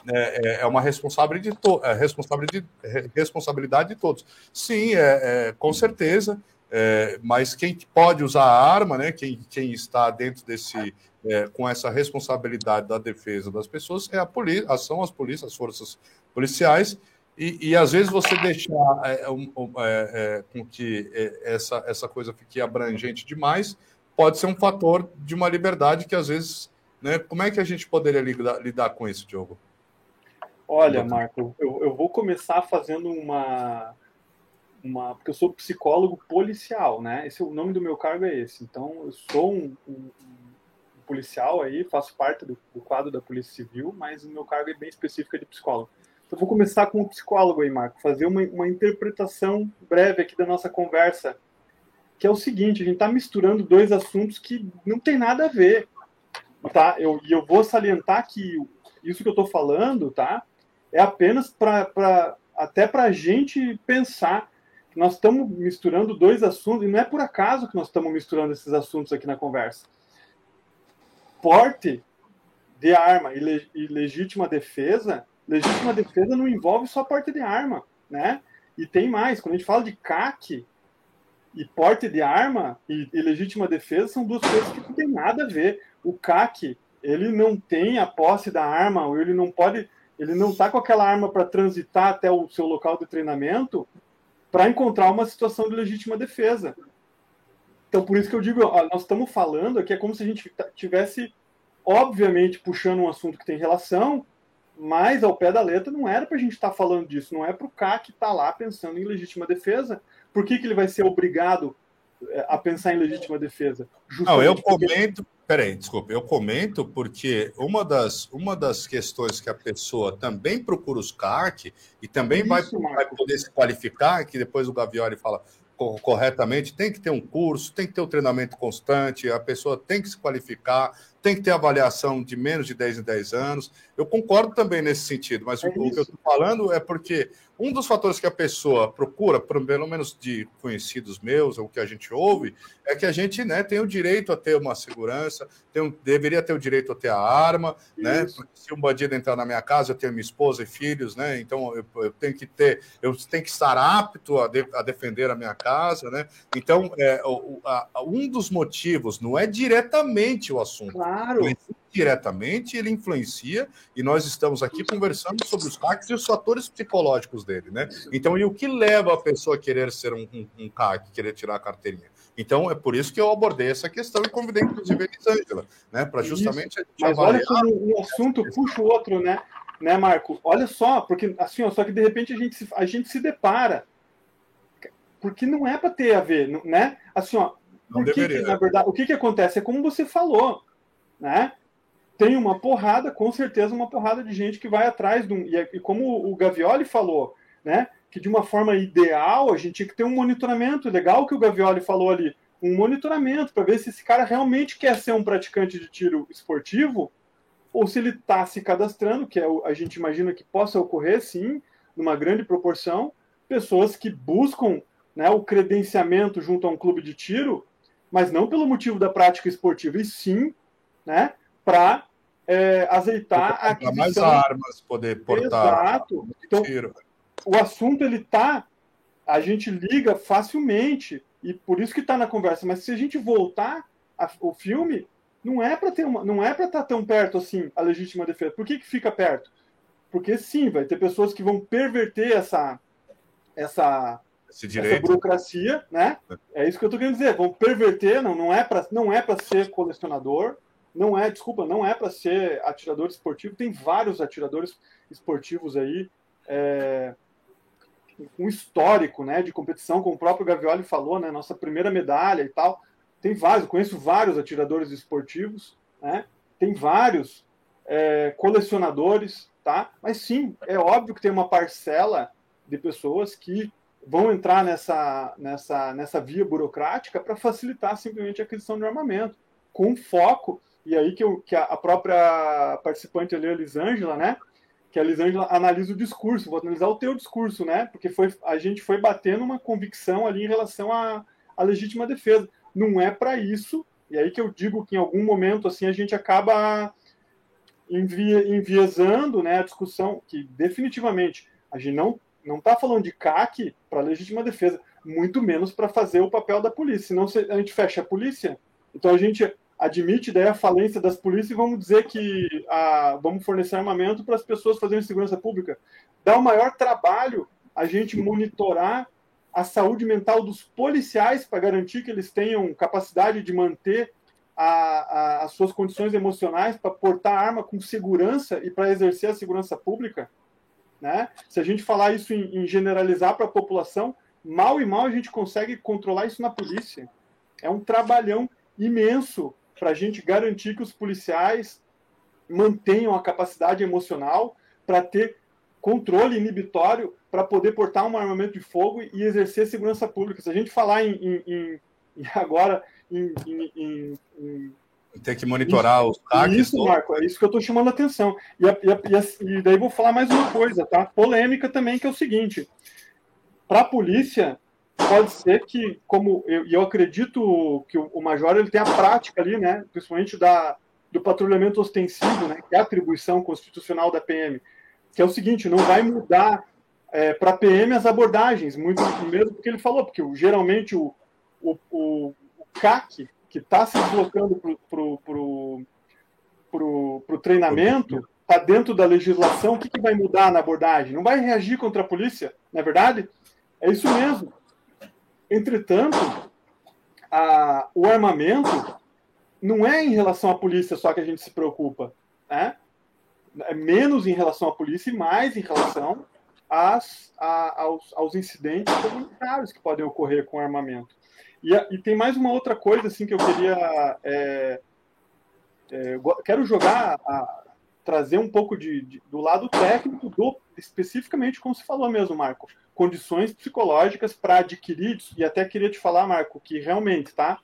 é, é, é uma responsabilidade de, to é responsabilidade, de, responsabilidade de todos. Sim, é, é com certeza, é, mas quem pode usar a arma, né, quem, quem está dentro desse, é, com essa responsabilidade da defesa das pessoas, é a polícia, são as polícias, as forças policiais, e, e às vezes você deixar é, um, é, com que essa, essa coisa fique abrangente demais, pode ser um fator de uma liberdade que às vezes. Né, como é que a gente poderia lidar, lidar com isso, Diogo? Olha, Marco, eu, eu vou começar fazendo uma, uma. Porque eu sou psicólogo policial, né? Esse, o nome do meu cargo é esse. Então, eu sou um, um policial aí, faço parte do, do, quadro da Polícia Civil, mas o meu cargo é bem específico de psicólogo. Então, vou começar com o psicólogo aí, Marco, fazer uma, uma interpretação breve aqui da nossa conversa, que é o seguinte: a gente está misturando dois assuntos que não tem nada a ver, tá? Eu, e eu vou salientar que isso que eu estou falando, tá? é apenas para até para a gente pensar que nós estamos misturando dois assuntos, e não é por acaso que nós estamos misturando esses assuntos aqui na conversa. Porte de arma e, e legítima defesa, legítima defesa não envolve só porte de arma, né? E tem mais, quando a gente fala de CAC e porte de arma e, e legítima defesa são duas coisas que não tem nada a ver. O CAC, ele não tem a posse da arma, ou ele não pode ele não está com aquela arma para transitar até o seu local de treinamento para encontrar uma situação de legítima defesa. Então, por isso que eu digo, ó, nós estamos falando aqui, é como se a gente tivesse, obviamente, puxando um assunto que tem relação, mas ao pé da letra não era para a gente estar tá falando disso, não é para o CAC estar tá lá pensando em legítima defesa. Por que, que ele vai ser obrigado é, a pensar em legítima defesa? Justamente não, eu comento. Porque Peraí, desculpa, eu comento porque uma das, uma das questões que a pessoa também procura os CAC e também vai, vai, poder se qualificar, que depois o Gavioli fala corretamente, tem que ter um curso, tem que ter um treinamento constante, a pessoa tem que se qualificar, tem que ter avaliação de menos de 10 em 10 anos. Eu concordo também nesse sentido, mas é o, o que eu estou falando é porque um dos fatores que a pessoa procura, pelo menos de conhecidos meus, ou que a gente ouve, é que a gente né, tem o direito a ter uma segurança, tem um, deveria ter o direito a ter a arma, né? Se um bandido entrar na minha casa, eu tenho minha esposa e filhos, né? Então eu, eu tenho que ter, eu tenho que estar apto a, de, a defender a minha casa, né? Então, é, o, a, um dos motivos não é diretamente o assunto. Claro diretamente, ele influencia, e nós estamos aqui conversando sobre os CACs e os fatores psicológicos dele, né? Então, e o que leva a pessoa a querer ser um, um, um CAC, querer tirar a carteirinha? Então, é por isso que eu abordei essa questão e convidei, inclusive, a Elisângela, né? Para justamente. Mas olha como um assunto puxa o outro, né? Né, Marco? Olha só, porque assim, ó, só que de repente a gente se, a gente se depara. Porque não é para ter a ver, né? Assim, ó, não que, na verdade, o que, que acontece? É como você falou, né? Tem uma porrada, com certeza, uma porrada de gente que vai atrás de um. E, é, como o Gavioli falou, né? Que de uma forma ideal a gente tinha que ter um monitoramento. Legal que o Gavioli falou ali. Um monitoramento para ver se esse cara realmente quer ser um praticante de tiro esportivo ou se ele está se cadastrando, que é, a gente imagina que possa ocorrer, sim, numa grande proporção, pessoas que buscam né, o credenciamento junto a um clube de tiro, mas não pelo motivo da prática esportiva, e sim né, para é, azeitar a aquisição. mais armas, poder portar. Exato. Então, o assunto ele tá, a gente liga facilmente e por isso que está na conversa. Mas se a gente voltar a, o filme, não é para ter uma, não é para estar tá tão perto assim a legítima defesa. Por que, que fica perto? Porque sim, vai ter pessoas que vão perverter essa essa essa burocracia, né? É. é isso que eu estou querendo dizer. Vão perverter, não, não é para não é para ser colecionador, não é, desculpa, não é para ser atirador esportivo. Tem vários atiradores esportivos aí, é, um histórico né, de competição, como o próprio Gavioli falou, né, nossa primeira medalha e tal. Tem vários, conheço vários atiradores esportivos, né, tem vários é, colecionadores, tá? Mas sim, é óbvio que tem uma parcela de pessoas que vão entrar nessa, nessa, nessa via burocrática para facilitar simplesmente a aquisição de armamento, com foco e aí que, que a, própria participante ali, a Lisângela, né? Que a Lisângela analisa o discurso, vou analisar o teu discurso, né? Porque foi, a gente foi batendo uma convicção ali em relação à, legítima defesa. Não é para isso, e aí que eu digo que em algum momento assim a gente acaba enviesando né, a discussão, que definitivamente a gente não não está falando de CAC para legítima defesa, muito menos para fazer o papel da polícia. Senão a gente fecha a polícia. Então a gente admite daí a falência das polícias e vamos dizer que a, vamos fornecer armamento para as pessoas fazerem segurança pública. Dá o maior trabalho a gente monitorar a saúde mental dos policiais para garantir que eles tenham capacidade de manter a, a, as suas condições emocionais para portar arma com segurança e para exercer a segurança pública. Né? Se a gente falar isso em, em generalizar para a população, mal e mal a gente consegue controlar isso na polícia. É um trabalhão imenso para a gente garantir que os policiais mantenham a capacidade emocional para ter controle inibitório para poder portar um armamento de fogo e exercer segurança pública. Se a gente falar em, em, em agora em, tem que monitorar isso, os ataques. Isso, Marco, é isso que eu estou chamando a atenção. E, a, e, a, e, daí vou falar mais uma coisa, tá? Polêmica também, que é o seguinte: para a polícia, pode ser que, como eu, eu acredito que o, o major ele tem a prática ali, né, principalmente da, do patrulhamento ostensivo, né, que é a atribuição constitucional da PM, que é o seguinte, não vai mudar é, para a PM as abordagens, muito mesmo porque ele falou, porque geralmente o, o, o, o CAC, que está se deslocando para o treinamento, está dentro da legislação, o que, que vai mudar na abordagem? Não vai reagir contra a polícia, não é verdade? É isso mesmo. Entretanto, a, o armamento não é em relação à polícia só que a gente se preocupa. Né? É menos em relação à polícia e mais em relação às, a, aos, aos, incidentes comunitários que podem ocorrer com armamento. E, e, tem mais uma outra coisa assim que eu queria. É, é, quero jogar, a, trazer um pouco de, de, do lado técnico, do, especificamente como você falou mesmo, Marco condições psicológicas para adquirir, e até queria te falar, Marco, que realmente, tá?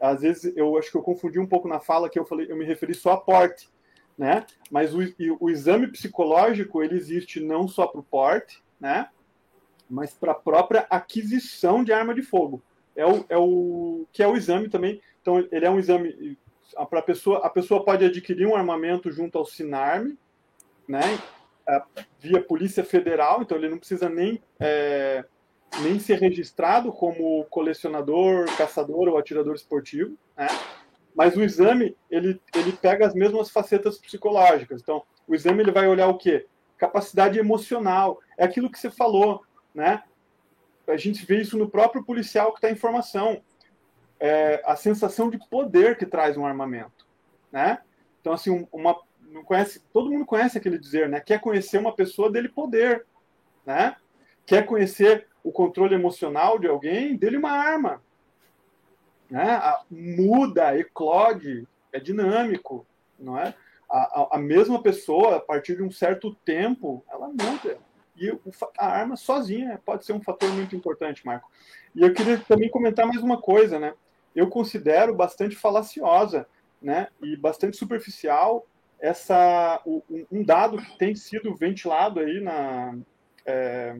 Às vezes eu acho que eu confundi um pouco na fala que eu falei, eu me referi só a porte, né? Mas o, o exame psicológico ele existe não só para o porte, né? Mas para a própria aquisição de arma de fogo. É o, é o que é o exame também. Então ele é um exame para a pessoa. A pessoa pode adquirir um armamento junto ao Sinarme, né? Via Polícia Federal, então ele não precisa nem, é, nem ser registrado como colecionador, caçador ou atirador esportivo, né? Mas o exame, ele, ele pega as mesmas facetas psicológicas. Então, o exame ele vai olhar o quê? Capacidade emocional. É aquilo que você falou, né? A gente vê isso no próprio policial que está em formação. É, a sensação de poder que traz um armamento, né? Então, assim, uma, não conhece, todo mundo conhece aquele dizer, né? Quer conhecer uma pessoa dele poder, né? Quer conhecer o controle emocional de alguém, dele uma arma, né? Muda, eclode, é dinâmico, não é? A, a, a, mesma pessoa, a partir de um certo tempo, ela muda. E o, a arma sozinha pode ser um fator muito importante, Marco. E eu queria também comentar mais uma coisa, né? Eu considero bastante falaciosa, né? E bastante superficial essa, um dado que tem sido ventilado aí na, é,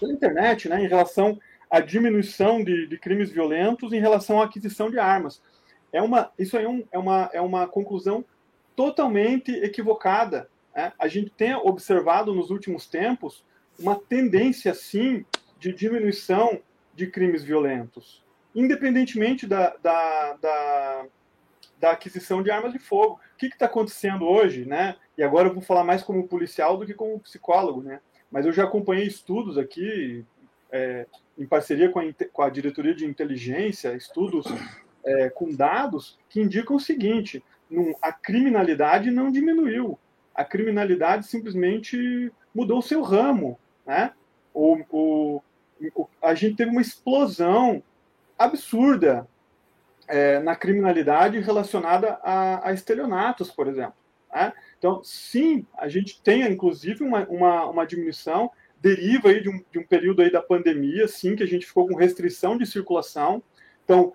pela internet, né, em relação à diminuição de, de, crimes violentos em relação à aquisição de armas. É uma, isso aí é, um, é, uma, é uma conclusão totalmente equivocada. Né? A gente tem observado nos últimos tempos uma tendência, sim, de diminuição de crimes violentos, independentemente da, da, da da aquisição de armas de fogo. O que está acontecendo hoje, né? E agora eu vou falar mais como policial do que como psicólogo, né? Mas eu já acompanhei estudos aqui, é, em parceria com a, com a, diretoria de inteligência, estudos é, com dados que indicam o seguinte: a criminalidade não diminuiu, a criminalidade simplesmente mudou seu ramo, né? O, o, o, a gente teve uma explosão absurda é, na criminalidade relacionada a, a estelionatos, por exemplo. Né? Então, sim, a gente tem, inclusive, uma, uma, uma diminuição, deriva aí de um, de um período aí da pandemia, sim, que a gente ficou com restrição de circulação. Então,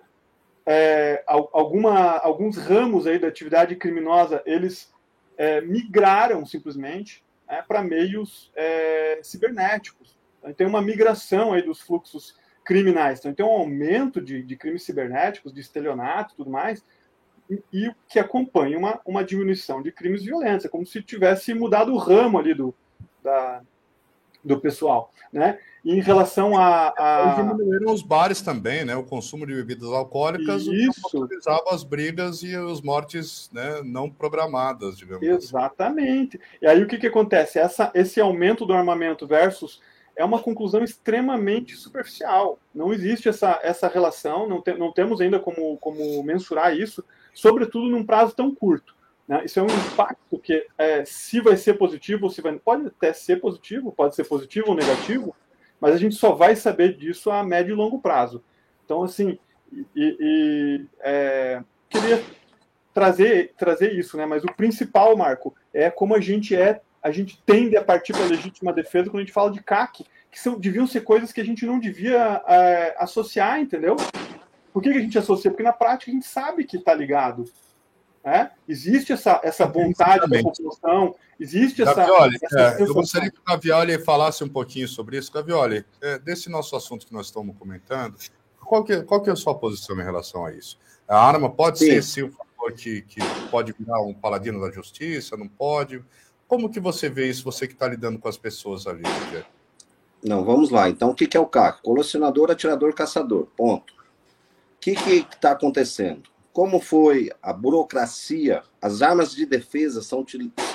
é, alguma, alguns ramos aí da atividade criminosa, eles é, migraram simplesmente né, para meios é, cibernéticos. Então, tem uma migração aí dos fluxos criminais. Então, tem um aumento de, de crimes cibernéticos, de estelionato e tudo mais, e, e que acompanha uma, uma diminuição de crimes violentos. É como se tivesse mudado o ramo ali do, da, do pessoal, né? E em relação a, a... diminuíram os bares também, né? O consumo de bebidas alcoólicas isso utilizava as brigas e as mortes, né? Não programadas, digamos. Assim. Exatamente. Assim. E aí o que que acontece? Essa, esse aumento do armamento versus é uma conclusão extremamente superficial. Não existe essa, essa relação, não, te, não temos ainda como, como mensurar isso, sobretudo num prazo tão curto. Né? Isso é um impacto que, é, se vai ser positivo se vai. Pode até ser positivo, pode ser positivo ou negativo, mas a gente só vai saber disso a médio e longo prazo. Então, assim, e, e é, queria trazer, trazer isso, né? Mas o principal, Marco, é como a gente é, a gente tende a partir para a legítima defesa quando a gente fala de CAC, que são, deviam ser coisas que a gente não devia é, associar, entendeu? Por que, que a gente associa? Porque na prática a gente sabe que está ligado. Né? Existe essa, essa vontade da população, existe Gavioli, essa. essa é, eu gostaria que o Gavioli falasse um pouquinho sobre isso. Gavioli, é, desse nosso assunto que nós estamos comentando, qual que, qual que é a sua posição em relação a isso? A arma pode sim. ser sim um fator que, que pode virar um paladino da justiça, não pode? Como que você vê isso, você que está lidando com as pessoas ali? Não, vamos lá. Então, o que, que é o CAC? Colecionador, atirador, caçador. Ponto. O que está acontecendo? como foi a burocracia, as armas de defesa são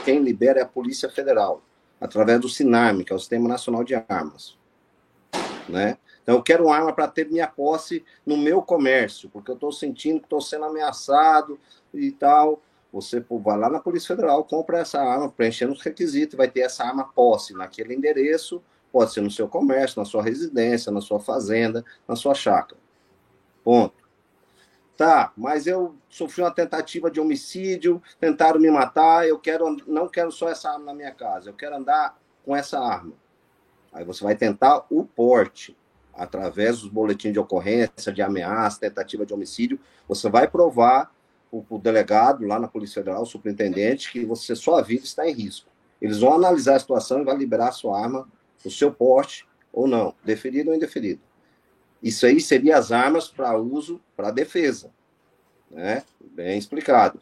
quem libera é a Polícia Federal, através do SINARM, que é o Sistema Nacional de Armas. Né? Então, eu quero uma arma para ter minha posse no meu comércio, porque eu estou sentindo que estou sendo ameaçado e tal. Você vai lá na Polícia Federal, compra essa arma, preenchendo os requisitos, vai ter essa arma posse naquele endereço, pode ser no seu comércio, na sua residência, na sua fazenda, na sua chácara. Ponto. Tá, mas eu sofri uma tentativa de homicídio, tentaram me matar, eu quero não quero só essa arma na minha casa, eu quero andar com essa arma. Aí você vai tentar o porte através dos boletins de ocorrência, de ameaça, tentativa de homicídio, você vai provar o, delegado lá na Polícia Federal, o superintendente, que você sua vida está em risco. Eles vão analisar a situação e vai liberar a sua arma, o seu porte ou não, deferido ou indeferido. Isso aí seria as armas para uso para defesa, né? Bem explicado.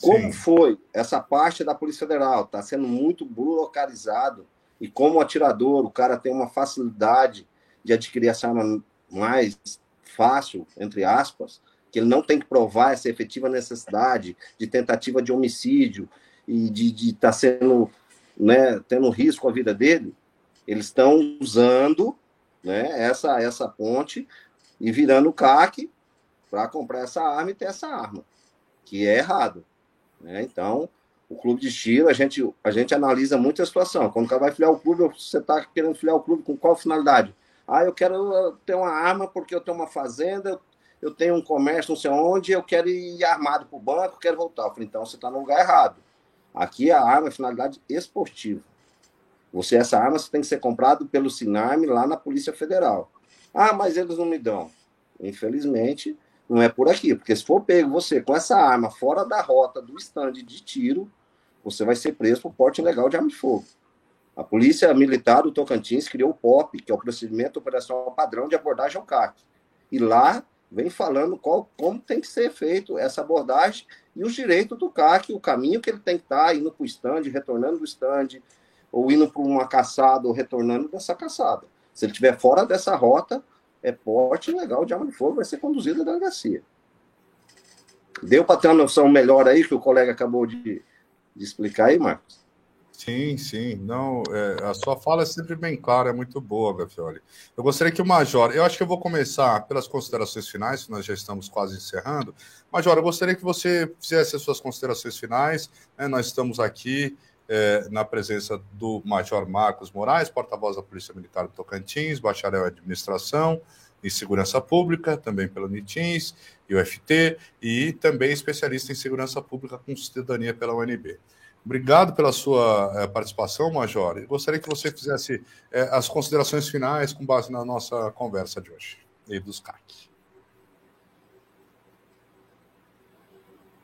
Como Sim. foi essa parte da Polícia Federal? Está sendo muito burocratizado e como atirador, o cara tem uma facilidade de adquirir essa arma mais fácil, entre aspas, que ele não tem que provar essa efetiva necessidade de tentativa de homicídio e de estar tá sendo, né, tendo risco à vida dele, eles estão usando né, essa, essa ponte e virando o CAC para comprar essa arma e ter essa arma, que é errado. Né? Então, o clube de tiro, a gente, a gente analisa muito a situação. Quando o cara vai filiar o clube, você está querendo filiar o clube com qual finalidade? Ah, eu quero ter uma arma porque eu tenho uma fazenda, eu tenho um comércio, não sei onde, eu quero ir armado para o banco, quero voltar. Eu falei, então você está no lugar errado. Aqui a arma é finalidade esportiva. Você, essa arma você tem que ser comprado pelo Sinarme lá na Polícia Federal. Ah, mas eles não me dão. Infelizmente, não é por aqui, porque se for pego você com essa arma fora da rota do estande de tiro, você vai ser preso por porte ilegal de arma de fogo. A Polícia Militar do Tocantins criou o POP, que é o Procedimento Operacional Padrão de Abordagem ao CAC. E lá vem falando qual, como tem que ser feito essa abordagem e os direitos do CAC, o caminho que ele tem que estar, indo para o estande, retornando do estande, ou indo para uma caçada ou retornando dessa caçada. Se ele estiver fora dessa rota, é porte legal de arma de fogo, vai ser conduzido à delegacia. Deu para ter uma noção melhor aí que o colega acabou de, de explicar aí, Marcos? Sim, sim. Não, é, a sua fala é sempre bem clara, é muito boa, Gafioli. Eu gostaria que o Major, eu acho que eu vou começar pelas considerações finais, nós já estamos quase encerrando. Major, eu gostaria que você fizesse as suas considerações finais. Né? Nós estamos aqui é, na presença do Major Marcos Moraes, porta-voz da Polícia Militar do Tocantins, bacharel em Administração e Segurança Pública, também pelo NITINS e UFT, e também especialista em Segurança Pública com Cidadania pela UNB. Obrigado pela sua é, participação, Major. E gostaria que você fizesse é, as considerações finais com base na nossa conversa de hoje e dos CAC.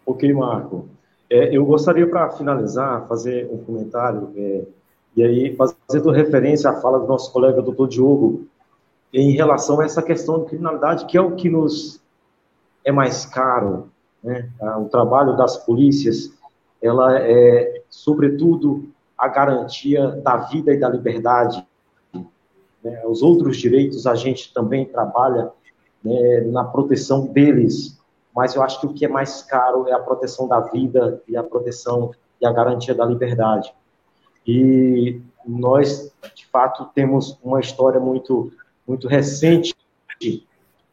Ok, Marco. É, eu gostaria, para finalizar, fazer um comentário, é, e aí fazendo referência à fala do nosso colega doutor Diogo, em relação a essa questão de criminalidade, que é o que nos é mais caro, né? Ah, o trabalho das polícias, ela é, sobretudo, a garantia da vida e da liberdade. Né? Os outros direitos a gente também trabalha né, na proteção deles, mas eu acho que o que é mais caro é a proteção da vida e a proteção e a garantia da liberdade. E nós, de fato, temos uma história muito, muito recente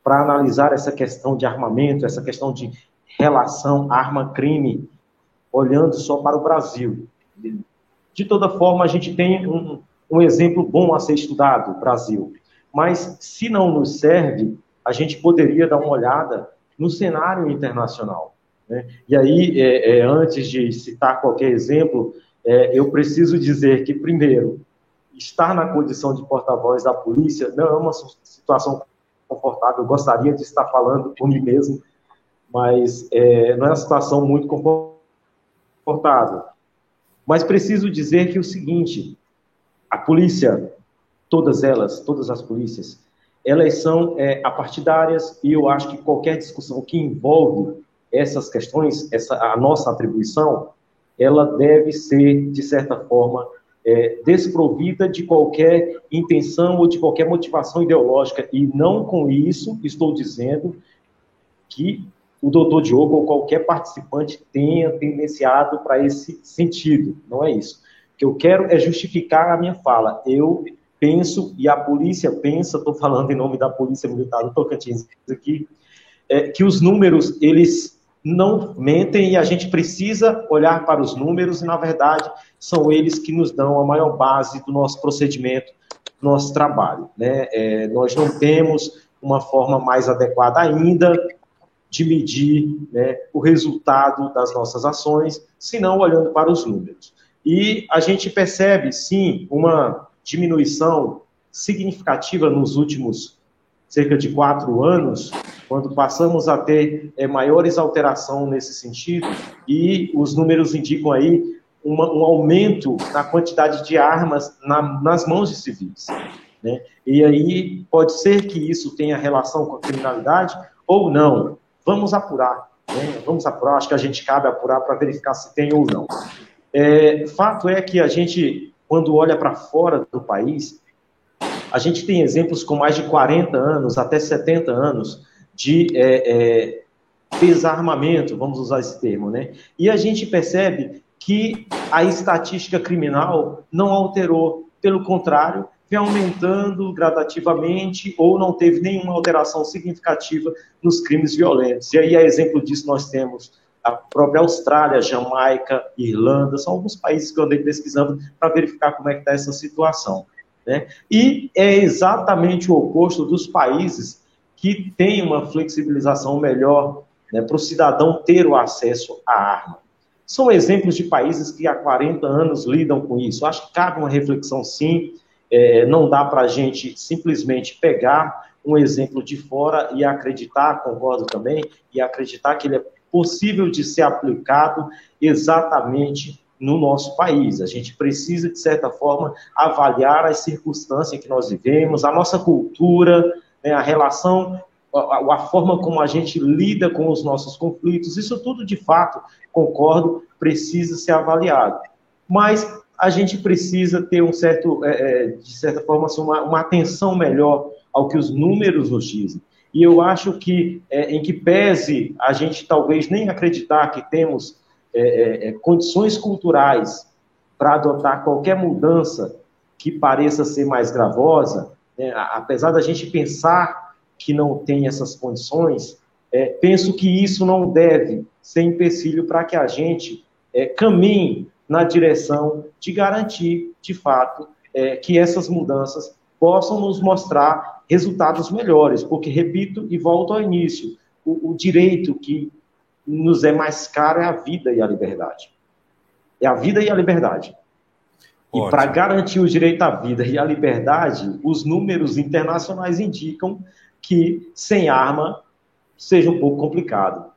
para analisar essa questão de armamento, essa questão de relação arma-crime, olhando só para o Brasil. De toda forma, a gente tem um, um exemplo bom a ser estudado, Brasil. Mas, se não nos serve, a gente poderia dar uma olhada no cenário internacional. Né? E aí, é, é, antes de citar qualquer exemplo, é, eu preciso dizer que, primeiro, estar na condição de porta-voz da polícia não é uma situação confortável. Eu gostaria de estar falando por mim mesmo, mas é, não é uma situação muito confortável. Mas preciso dizer que é o seguinte: a polícia, todas elas, todas as polícias, elas são é, apartidárias e eu acho que qualquer discussão que envolve essas questões, essa a nossa atribuição, ela deve ser de certa forma é, desprovida de qualquer intenção ou de qualquer motivação ideológica. E não com isso estou dizendo que o doutor Diogo ou qualquer participante tenha tendenciado para esse sentido. Não é isso. O que eu quero é justificar a minha fala. Eu penso, e a polícia pensa, estou falando em nome da Polícia Militar do Tocantins aqui, é, que os números, eles não mentem e a gente precisa olhar para os números e, na verdade, são eles que nos dão a maior base do nosso procedimento, do nosso trabalho. Né? É, nós não temos uma forma mais adequada ainda de medir né, o resultado das nossas ações, senão olhando para os números. E a gente percebe, sim, uma diminuição significativa nos últimos cerca de quatro anos, quando passamos a ter é, maiores alterações nesse sentido, e os números indicam aí uma, um aumento na quantidade de armas na, nas mãos de civis. Né? E aí pode ser que isso tenha relação com a criminalidade ou não. Vamos apurar. Né? Vamos apurar, acho que a gente cabe apurar para verificar se tem ou não. É, fato é que a gente quando olha para fora do país, a gente tem exemplos com mais de 40 anos, até 70 anos, de é, é, desarmamento, vamos usar esse termo, né? E a gente percebe que a estatística criminal não alterou, pelo contrário, vem aumentando gradativamente ou não teve nenhuma alteração significativa nos crimes violentos. E aí, a exemplo disso, nós temos a própria Austrália, Jamaica, Irlanda, são alguns países que eu andei pesquisando para verificar como é que está essa situação. Né? E é exatamente o oposto dos países que têm uma flexibilização melhor né, para o cidadão ter o acesso à arma. São exemplos de países que há 40 anos lidam com isso. Acho que cabe uma reflexão, sim. É, não dá para a gente simplesmente pegar um exemplo de fora e acreditar, concordo também, e acreditar que ele é possível de ser aplicado exatamente no nosso país. A gente precisa, de certa forma, avaliar as circunstâncias que nós vivemos, a nossa cultura, né, a relação, a, a, forma como a gente lida com os nossos conflitos. Isso tudo, de fato, concordo, precisa ser avaliado. Mas a gente precisa ter um certo, é, é de certa forma, assim, uma, uma atenção melhor ao que os números nos dizem. E eu acho que, é, em que pese a gente talvez nem acreditar que temos é, é, é condições culturais para adotar qualquer mudança que pareça ser mais gravosa, né, apesar da gente pensar que não tem essas condições, penso que isso não deve ser empecilho para que a gente caminhe na direção de garantir, de fato, que essas mudanças possam nos mostrar resultados melhores, porque, repito e volto ao início, o, o direito que nos é mais caro é a vida e a liberdade. É a vida e a liberdade. E para garantir o direito à vida e à liberdade, os números internacionais indicam que sem arma seja um pouco complicado.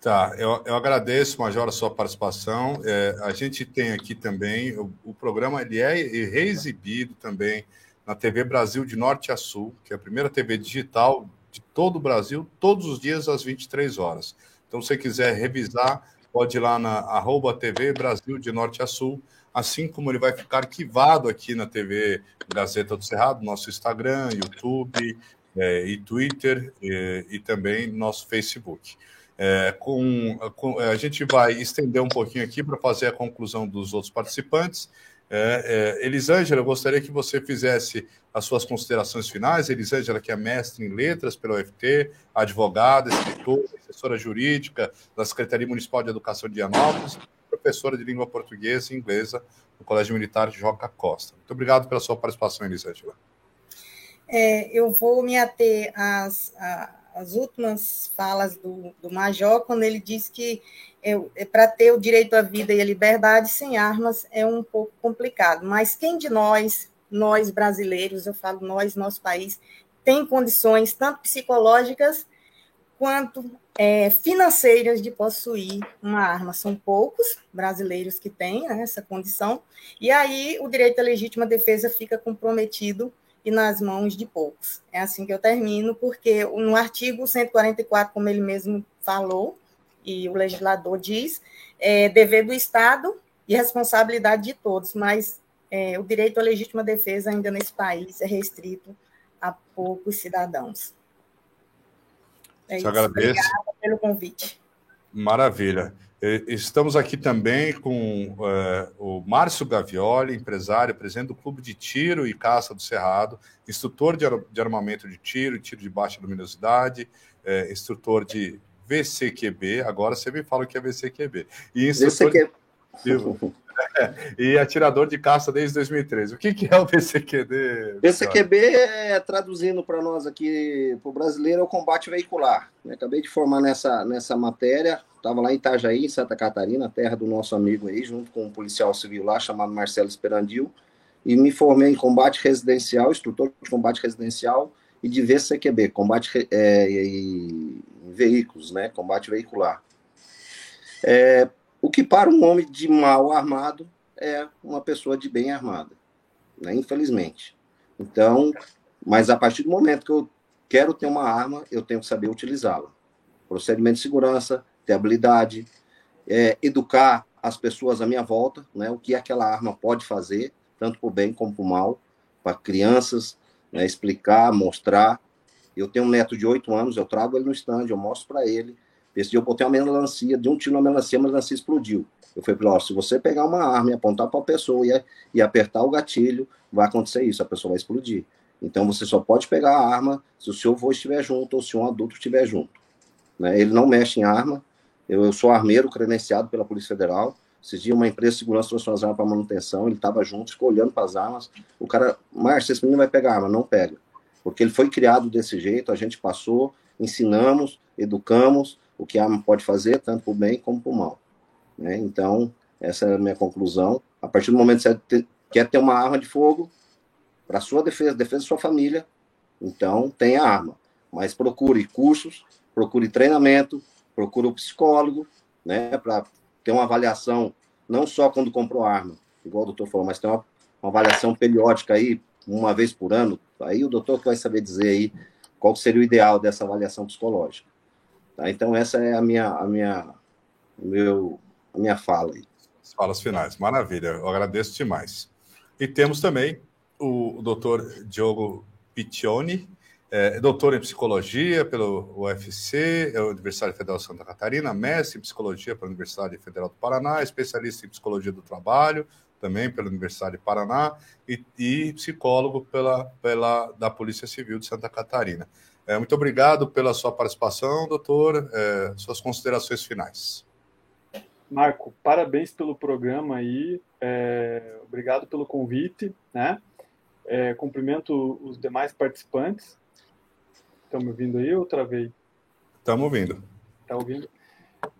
Tá, eu, eu agradeço, Major, a sua participação. É, a gente tem aqui também, o, o programa ele é reexibido também na TV Brasil de Norte a Sul, que é a primeira TV digital de todo o Brasil, todos os dias às 23 horas. Então, se você quiser revisar, pode ir lá na arroba TV Brasil de Norte a Sul, assim como ele vai ficar arquivado aqui na TV Gazeta do Cerrado, nosso Instagram, YouTube é, e Twitter e, e também nosso Facebook. É, com, com, a gente vai estender um pouquinho aqui para fazer a conclusão dos outros participantes. É, é, Elisângela, eu gostaria que você fizesse as suas considerações finais. Elisângela, que é mestre em letras pela UFT, advogada, escritora, assessora jurídica da Secretaria Municipal de Educação de Anópolis, professora de língua portuguesa e inglesa no Colégio Militar Joca Costa. Muito obrigado pela sua participação, Elisângela. É, eu vou me ater às, as últimas falas do, do Major, quando ele diz que é, é para ter o direito à vida e à liberdade sem armas é um pouco complicado. Mas quem de nós, nós brasileiros, eu falo nós, nosso país, tem condições tanto psicológicas quanto é, financeiras de possuir uma arma. São poucos brasileiros que têm né, essa condição, e aí o direito à legítima defesa fica comprometido e nas mãos de poucos. É assim que eu termino, porque no artigo 144, como ele mesmo falou, e o legislador diz, é dever do Estado e responsabilidade de todos, mas é, o direito à legítima defesa ainda nesse país é restrito a poucos cidadãos. É isso. Agradeço. Obrigada pelo convite. Maravilha. Estamos aqui também com uh, o Márcio Gavioli, empresário, presidente do Clube de Tiro e Caça do Cerrado, instrutor de, ar de armamento de tiro, tiro de baixa luminosidade, uh, instrutor de VCQB, agora você me fala o que é VCQB. E instrutor VCQ... de... e atirador de caça desde 2013. O que, que é o VCQB? VCQB é, traduzindo para nós aqui, para o brasileiro, é o combate veicular. Acabei de formar nessa, nessa matéria, estava lá em Itajaí, em Santa Catarina, terra do nosso amigo aí, junto com um policial civil lá, chamado Marcelo Esperandil, e me formei em combate residencial, instrutor de combate residencial e de VCQB, combate é, em veículos, né, combate veicular. É, o que para um homem de mal armado é uma pessoa de bem armada, né? infelizmente. Então, mas a partir do momento que eu quero ter uma arma, eu tenho que saber utilizá-la. Procedimento de segurança, ter habilidade, é, educar as pessoas à minha volta, né? o que aquela arma pode fazer, tanto para o bem como para o mal, para crianças, né? explicar, mostrar. Eu tenho um neto de oito anos, eu trago ele no stand, eu mostro para ele, esse dia eu botei uma melancia, de um tiro na melancia, a melancia explodiu. Eu falei para ele, se você pegar uma arma e apontar para a pessoa e, e apertar o gatilho, vai acontecer isso, a pessoa vai explodir. Então você só pode pegar a arma se o seu avô estiver junto ou se um adulto estiver junto. Né? Ele não mexe em arma. Eu, eu sou armeiro credenciado pela Polícia Federal. Esses dias uma empresa de segurança trouxe as armas para manutenção, ele estava junto, ficou olhando para as armas. O cara, Márcio, esse menino vai pegar arma, não pega. Porque ele foi criado desse jeito, a gente passou, ensinamos, educamos, o que a arma pode fazer, tanto para o bem como para o mal. Né? Então, essa é a minha conclusão. A partir do momento que você quer ter uma arma de fogo para sua defesa, defesa da sua família, então tenha arma. Mas procure cursos, procure treinamento, procure o psicólogo, né, para ter uma avaliação, não só quando comprou arma, igual o doutor falou, mas tem uma, uma avaliação periódica aí, uma vez por ano. Aí o doutor vai saber dizer aí qual seria o ideal dessa avaliação psicológica. Tá? Então, essa é a minha, a minha, meu, a minha fala. Aí. As falas finais. Maravilha, eu agradeço demais. E temos também o doutor Diogo Piccioni, é, doutor em psicologia pelo UFC, é Universidade Federal de Santa Catarina, mestre em psicologia pela Universidade Federal do Paraná, especialista em psicologia do trabalho, também pela Universidade de Paraná, e, e psicólogo pela, pela, da Polícia Civil de Santa Catarina. É, muito obrigado pela sua participação, doutor. É, suas considerações finais. Marco, parabéns pelo programa aí. É, obrigado pelo convite, né? É, cumprimento os demais participantes. Estão me ouvindo aí ou travei? Estamos ouvindo. Está ouvindo?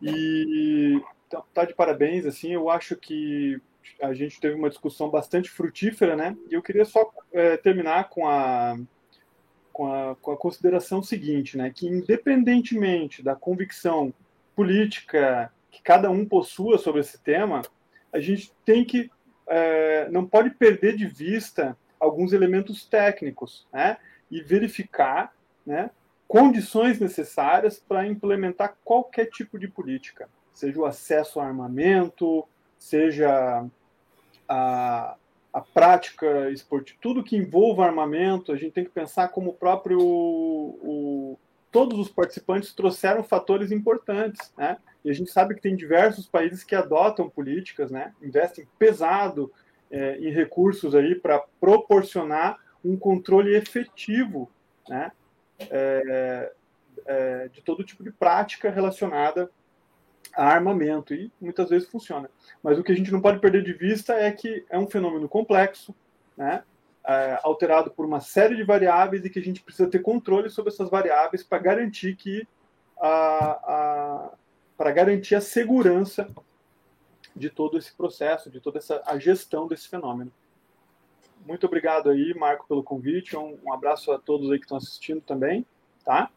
E então, tá de parabéns, assim, eu acho que a gente teve uma discussão bastante frutífera, né? E eu queria só é, terminar com a com a, com a consideração seguinte, né, que independentemente da convicção política que cada um possua sobre esse tema, a gente tem que é, não pode perder de vista alguns elementos técnicos, né? E verificar, né? Condições necessárias para implementar qualquer tipo de política, seja o acesso ao armamento, seja a, a prática esportiva, tudo que envolva armamento, a gente tem que pensar como o próprio o, todos os participantes trouxeram fatores importantes, né? E a gente sabe que tem diversos países que adotam políticas, né? Investem pesado é, em recursos aí para proporcionar um controle efetivo, né? É, é, de todo tipo de prática relacionada a armamento e muitas vezes funciona. Mas o que a gente não pode perder de vista é que é um fenômeno complexo, né? É, alterado por uma série de variáveis e que a gente precisa ter controle sobre essas variáveis para garantir que a, a para garantir a segurança de todo esse processo, de toda essa a gestão desse fenômeno. Muito obrigado aí, Marco, pelo convite. Um, um abraço a todos aí que estão assistindo também, tá?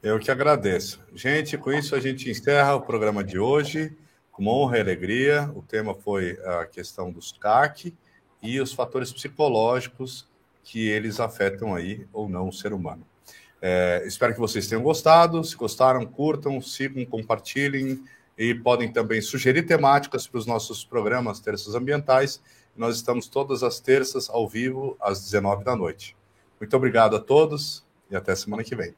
Eu que agradeço. Gente, com isso a gente encerra o programa de hoje. Com honra e alegria, o tema foi a questão dos CAC e os fatores psicológicos que eles afetam aí ou não o ser humano. É, espero que vocês tenham gostado. Se gostaram, curtam, sigam, compartilhem e podem também sugerir temáticas para os nossos programas Terças Ambientais. Nós estamos todas as terças ao vivo às 19 da noite. Muito obrigado a todos e até semana que vem.